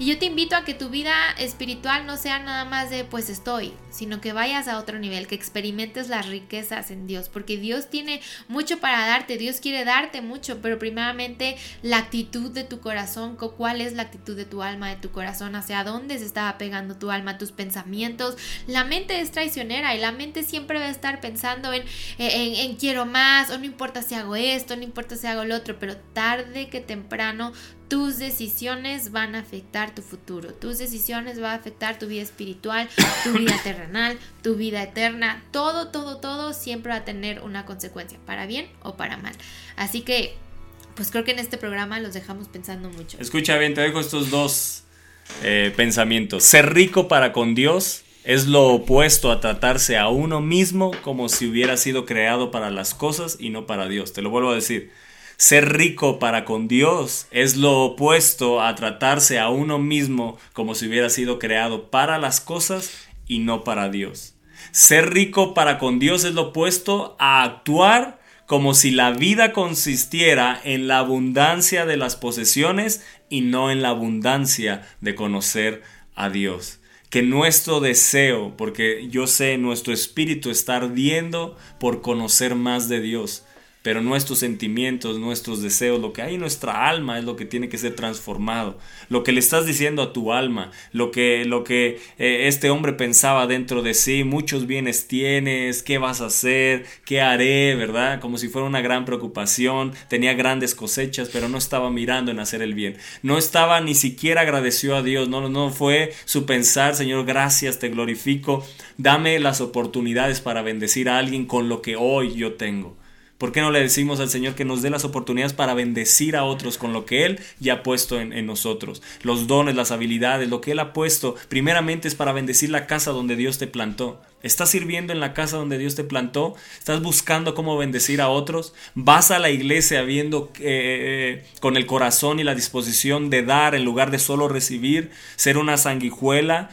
Y yo te invito a que tu vida espiritual no sea nada más de pues estoy, sino que vayas a otro nivel, que experimentes las riquezas en Dios, porque Dios tiene mucho para darte, Dios quiere darte mucho, pero primeramente la actitud de tu corazón, co- cuál es la actitud de tu alma, de tu corazón, hacia dónde se está pegando tu alma, tus pensamientos. La mente es traicionera y la mente siempre va a estar pensando en, en, en quiero más, o no importa si hago esto, no importa si hago lo otro, pero tarde que temprano tus decisiones van a afectar tu futuro, tus decisiones van a afectar tu vida espiritual, tu vida terrenal, tu vida eterna, todo, todo, todo siempre va a tener una consecuencia, para bien o para mal. Así que, pues creo que en este programa los dejamos pensando mucho. Escucha bien, te dejo estos dos eh, pensamientos. Ser rico para con Dios es lo opuesto a tratarse a uno mismo como si hubiera sido creado para las cosas y no para Dios. Te lo vuelvo a decir. Ser rico para con Dios es lo opuesto a tratarse a uno mismo como si hubiera sido creado para las cosas y no para Dios. Ser rico para con Dios es lo opuesto a actuar como si la vida consistiera en la abundancia de las posesiones y no en la abundancia de conocer a Dios. Que nuestro deseo, porque yo sé nuestro espíritu está ardiendo por conocer más de Dios, pero nuestros sentimientos, nuestros deseos, lo que hay en nuestra alma es lo que tiene que ser transformado. Lo que le estás diciendo a tu alma, lo que, lo que eh, este hombre pensaba dentro de sí, muchos bienes tienes, qué vas a hacer, qué haré, ¿verdad? Como si fuera una gran preocupación, tenía grandes cosechas, pero no estaba mirando en hacer el bien. No estaba ni siquiera agradeció a Dios, no, no fue su pensar, Señor, gracias, te glorifico, dame las oportunidades para bendecir a alguien con lo que hoy yo tengo. ¿Por qué no le decimos al Señor que nos dé las oportunidades para bendecir a otros con lo que Él ya ha puesto en, nosotros? Los dones, las habilidades, lo que Él ha puesto, primeramente es para bendecir la casa donde Dios te plantó. ¿Estás sirviendo en la casa donde Dios te plantó? ¿Estás buscando cómo bendecir a otros? ¿Vas a la iglesia viendo eh, con el corazón y la disposición de dar en lugar de solo recibir? ¿Ser una sanguijuela?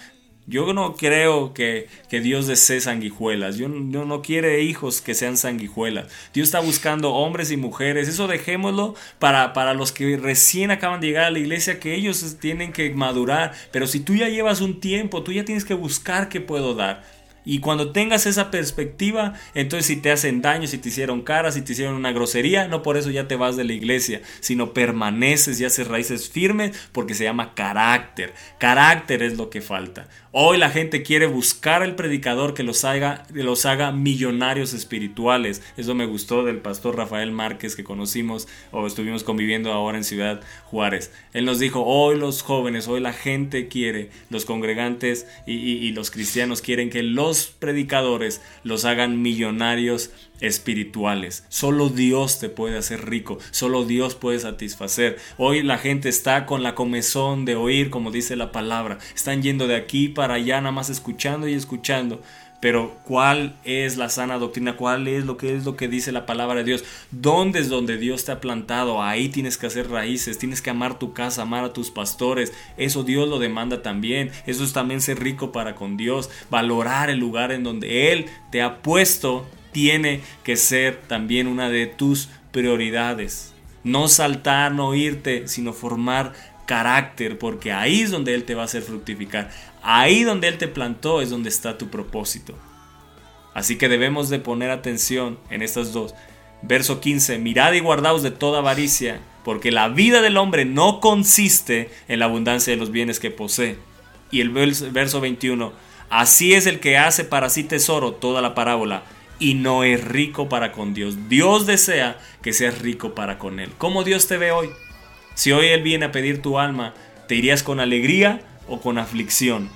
Yo no creo que, que, Dios desee sanguijuelas. Yo, yo, no quiere hijos que sean sanguijuelas. Dios está buscando hombres y mujeres. Eso dejémoslo para, para los que recién acaban de llegar a la iglesia, que ellos tienen que madurar. Pero si tú ya llevas un tiempo, tú ya tienes que buscar qué puedo dar. Y cuando tengas esa perspectiva, entonces si te hacen daño, si te hicieron cara, si te hicieron una grosería, no por eso ya te vas de la iglesia, sino permaneces y haces raíces firmes porque se llama carácter. Carácter es lo que falta. Hoy la gente quiere buscar al predicador que los haga, los haga millonarios espirituales. Eso me gustó del pastor Rafael Márquez que conocimos o estuvimos conviviendo ahora en Ciudad Juárez. Él nos dijo, hoy los jóvenes, hoy la gente quiere, los congregantes y, y los cristianos quieren que los predicadores los hagan millonarios espirituales. Solo Dios te puede hacer rico, solo Dios puede satisfacer. Hoy la gente está con la comezón de oír, como dice la palabra. Están yendo de aquí para allá, nada más escuchando y escuchando. Pero ¿cuál es la sana doctrina? ¿Cuál es lo que es lo que dice la palabra de Dios? ¿Dónde es donde Dios te ha plantado? Ahí tienes que hacer raíces, tienes que amar tu casa, amar a tus pastores. Eso Dios lo demanda también. Eso es también ser rico para con Dios, valorar el lugar en donde Él te ha puesto tiene que ser también una de tus prioridades. No saltar, no irte, sino formar carácter, porque ahí es donde Él te va a hacer fructificar. Ahí donde Él te plantó es donde está tu propósito. Así que debemos de poner atención en estas dos. Verso 15, mirad y guardaos de toda avaricia, porque la vida del hombre no consiste en la abundancia de los bienes que posee. Y el verso 21, así es el que hace para sí tesoro toda la parábola y no es rico para con Dios. Dios desea que seas rico para con Él. ¿Cómo Dios te ve hoy? Si hoy Él viene a pedir tu alma, ¿te irías con alegría o con aflicción?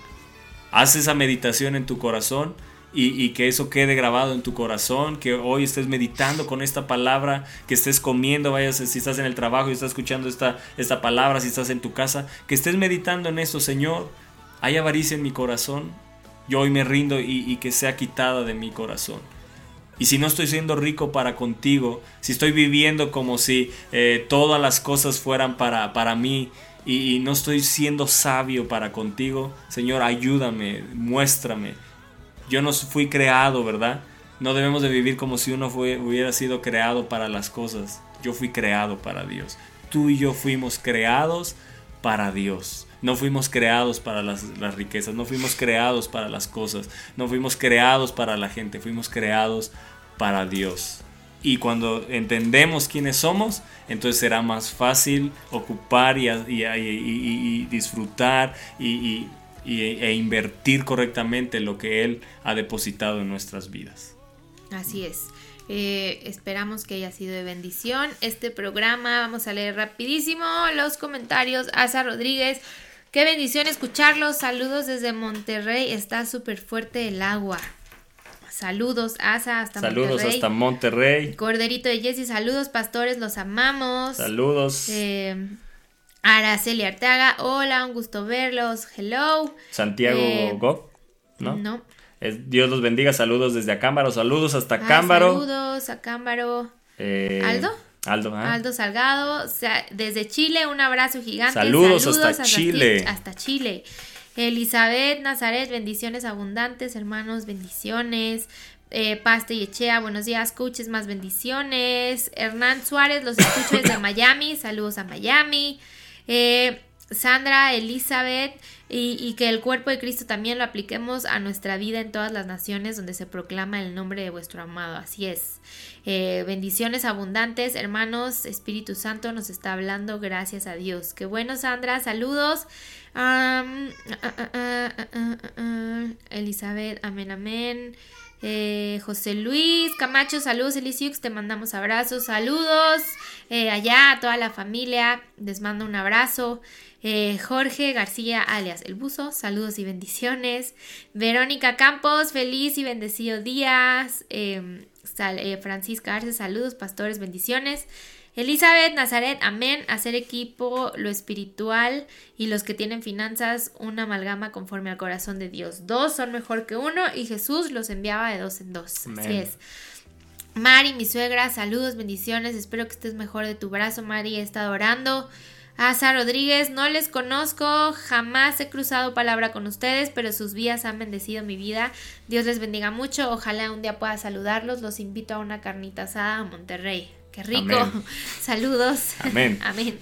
Haz esa meditación en tu corazón y, que eso quede grabado en tu corazón, que hoy estés meditando con esta palabra, que estés comiendo, vayas, si estás en el trabajo y estás escuchando esta, esta palabra, si estás en tu casa, que estés meditando en esto, Señor, hay avaricia en mi corazón, yo hoy me rindo y, y que sea quitada de mi corazón. Y si no estoy siendo rico para contigo, si estoy viviendo como si eh, todas las cosas fueran para, para mí y, y, no estoy siendo sabio para contigo, Señor, ayúdame, muéstrame. Yo no fui creado, ¿verdad? No debemos de vivir como si uno fue, hubiera sido creado para las cosas. Yo fui creado para Dios. Tú y yo fuimos creados para Dios. No fuimos creados para las, las, riquezas, no fuimos creados para las cosas, no fuimos creados para la gente, fuimos creados para Dios. Y cuando entendemos quiénes somos, entonces será más fácil ocupar y, y, y, disfrutar e invertir correctamente lo que Él ha depositado en nuestras vidas. Así es. Eh, esperamos que haya sido de bendición este programa. Vamos a leer rapidísimo los comentarios. Asa Rodríguez, qué bendición escucharlos. Saludos desde Monterrey. Está súper fuerte el agua. Saludos, Asa, hasta saludos Monterrey. hasta Monterrey. Corderito de Jessy, saludos, pastores, los amamos. Saludos. Eh, Araceli Arteaga, hola, un gusto verlos. Hello. Santiago eh, ¿no? No. Es, Dios los bendiga, saludos desde Acámbaro, saludos hasta ah, Cámbaro. Saludos a Cámbaro. Eh, Aldo. Aldo, ¿eh? Aldo Salgado, desde Chile, un abrazo gigante. Saludos, saludos hasta, hasta, Chile. Hasta Chile. Elizabeth Nazaret, bendiciones abundantes, hermanos, bendiciones. Eh, Paste y Echea, buenos días, coaches, más bendiciones. Hernán Suárez, los escucho desde Miami, saludos a Miami. Eh, Sandra, Elizabeth, y, y que el cuerpo de Cristo también lo apliquemos a nuestra vida en todas las naciones donde se proclama el nombre de vuestro amado. Así es. Eh, bendiciones abundantes, hermanos. Espíritu Santo nos está hablando, gracias a Dios. Qué bueno, Sandra. Saludos. Ah, ah, ah, Elizabeth, amén, amén. Eh, José Luis Camacho, saludos Elisiux, te mandamos abrazos, saludos eh, allá a toda la familia, les mando un abrazo. Eh, Jorge García, alias El Buzo, saludos y bendiciones. Verónica Campos, feliz y bendecido días. Eh, Francisca Arce, saludos, pastores, bendiciones. Elizabeth Nazaret, amén. Hacer equipo, lo espiritual y los que tienen finanzas, una amalgama conforme al corazón de Dios. Dos son mejor que uno y Jesús los enviaba de dos en dos. Así es. Mari, mi suegra, saludos, bendiciones. Espero que estés mejor de tu brazo, Mari. He estado orando. Asa Rodríguez, no les conozco, jamás he cruzado palabra con ustedes, pero sus vías han bendecido mi vida. Dios les bendiga mucho. Ojalá un día pueda saludarlos. Los invito a una carnita asada a Monterrey. Qué rico. Amén. Saludos. Amén. Amén.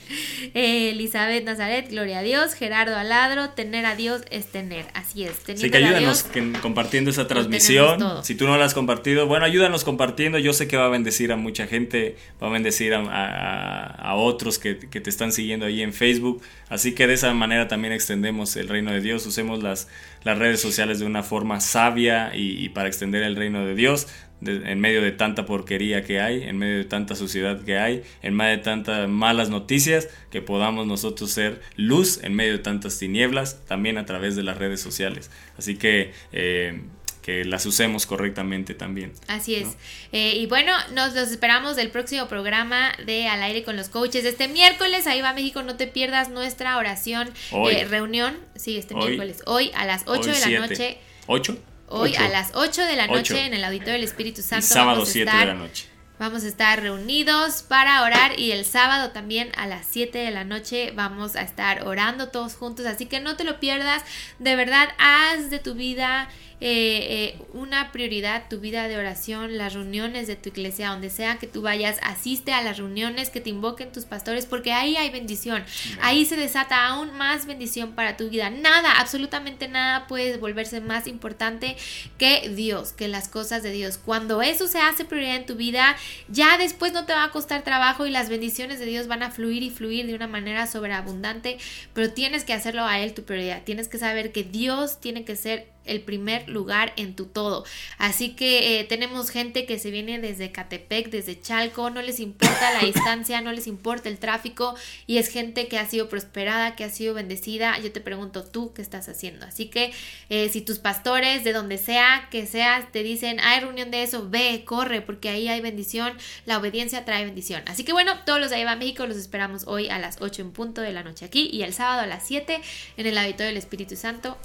Eh, Elizabeth Nazaret, gloria a Dios. Gerardo Aladro, tener a Dios es tener. Así es. Así que a ayúdanos Dios, compartiendo esa transmisión. Si tú no la has compartido, bueno, ayúdanos compartiendo. Yo sé que va a bendecir a mucha gente, va a bendecir a, a- a otros que, que te están siguiendo ahí en Facebook. Así que de esa manera también extendemos el reino de Dios. Usemos las, las redes sociales de una forma sabia y, y para extender el reino de Dios. De- en medio de tanta porquería que hay, en medio de tanta suciedad que hay, en medio de tantas malas noticias, que podamos nosotros ser luz en medio de tantas tinieblas, también a través de las redes sociales. Así que eh, que las usemos correctamente también. Así es. Eh, y bueno, nos los esperamos del próximo programa de Al aire con los coaches. Este miércoles, ahí va México, no te pierdas nuestra oración, Hoy. eh, reunión. Sí, este Hoy. miércoles. Hoy a las 8 Hoy de la siete. noche. ¿Ocho? Hoy Ocho. a las 8 de la noche Ocho. en el Auditorio del Espíritu Y Santo. sábado vamos a 7 estar- de la noche. Vamos a estar reunidos para orar y el sábado también a las 7 de la noche vamos a estar orando todos juntos. Así que no te lo pierdas. De verdad, haz de tu vida eh, eh, una prioridad, tu vida de oración, las reuniones de tu iglesia, donde sea que tú vayas, asiste a las reuniones que te invoquen tus pastores, porque ahí hay bendición. Ahí se desata aún más bendición para tu vida. Nada, absolutamente nada puede volverse más importante que Dios, que las cosas de Dios. Cuando eso se hace prioridad en tu vida, ya después no te va a costar trabajo y las bendiciones de Dios van a fluir y fluir de una manera sobreabundante, pero tienes que hacerlo a Él tu prioridad. Tienes que saber que Dios tiene que ser el primer lugar en tu todo. Así que eh, tenemos gente que se viene desde Catepec, desde Chalco, no les importa la distancia, no les importa el tráfico y es gente que ha sido prosperada, que ha sido bendecida. Yo te pregunto tú qué estás haciendo. Así que eh, si tus pastores, de donde sea que seas, te dicen hay reunión de eso, ve, corre, porque ahí hay bendición. La obediencia trae bendición. Así que bueno, todos los de Ahí México los esperamos hoy a las 8 en punto de la noche aquí y el sábado a las 7 en el Auditorio del Espíritu Santo.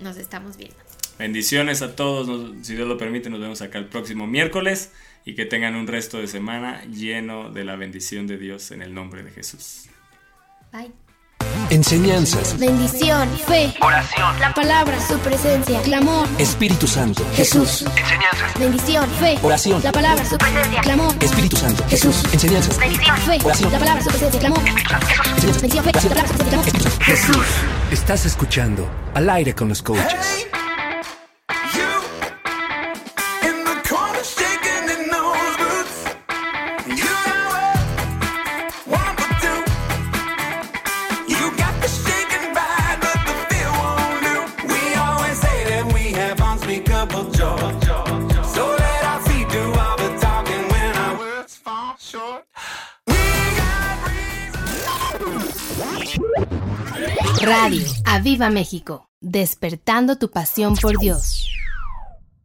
Nos estamos viendo. Bendiciones a todos, nos- si Dios lo permite, nos vemos acá el próximo miércoles y que tengan un resto de semana lleno de la bendición de Dios en el nombre de Jesús. Bye. Enseñanzas. Bendición, fe, Oración. la palabra, su presencia, clamor, Espíritu Santo. Jesús. Enseñanzas. Bendición, fe, Oración. la palabra, su presencia, clamor, Espíritu Santo. Jesús. Enseñanzas. bendición, fe, Oración. la palabra, su presencia, clamor, Enseñanzas. bendición, fe, la palabra, su presencia, clamor. Jesús. Estás escuchando Al aire con los coaches. Radio Aviva México, despertando tu pasión por Dios.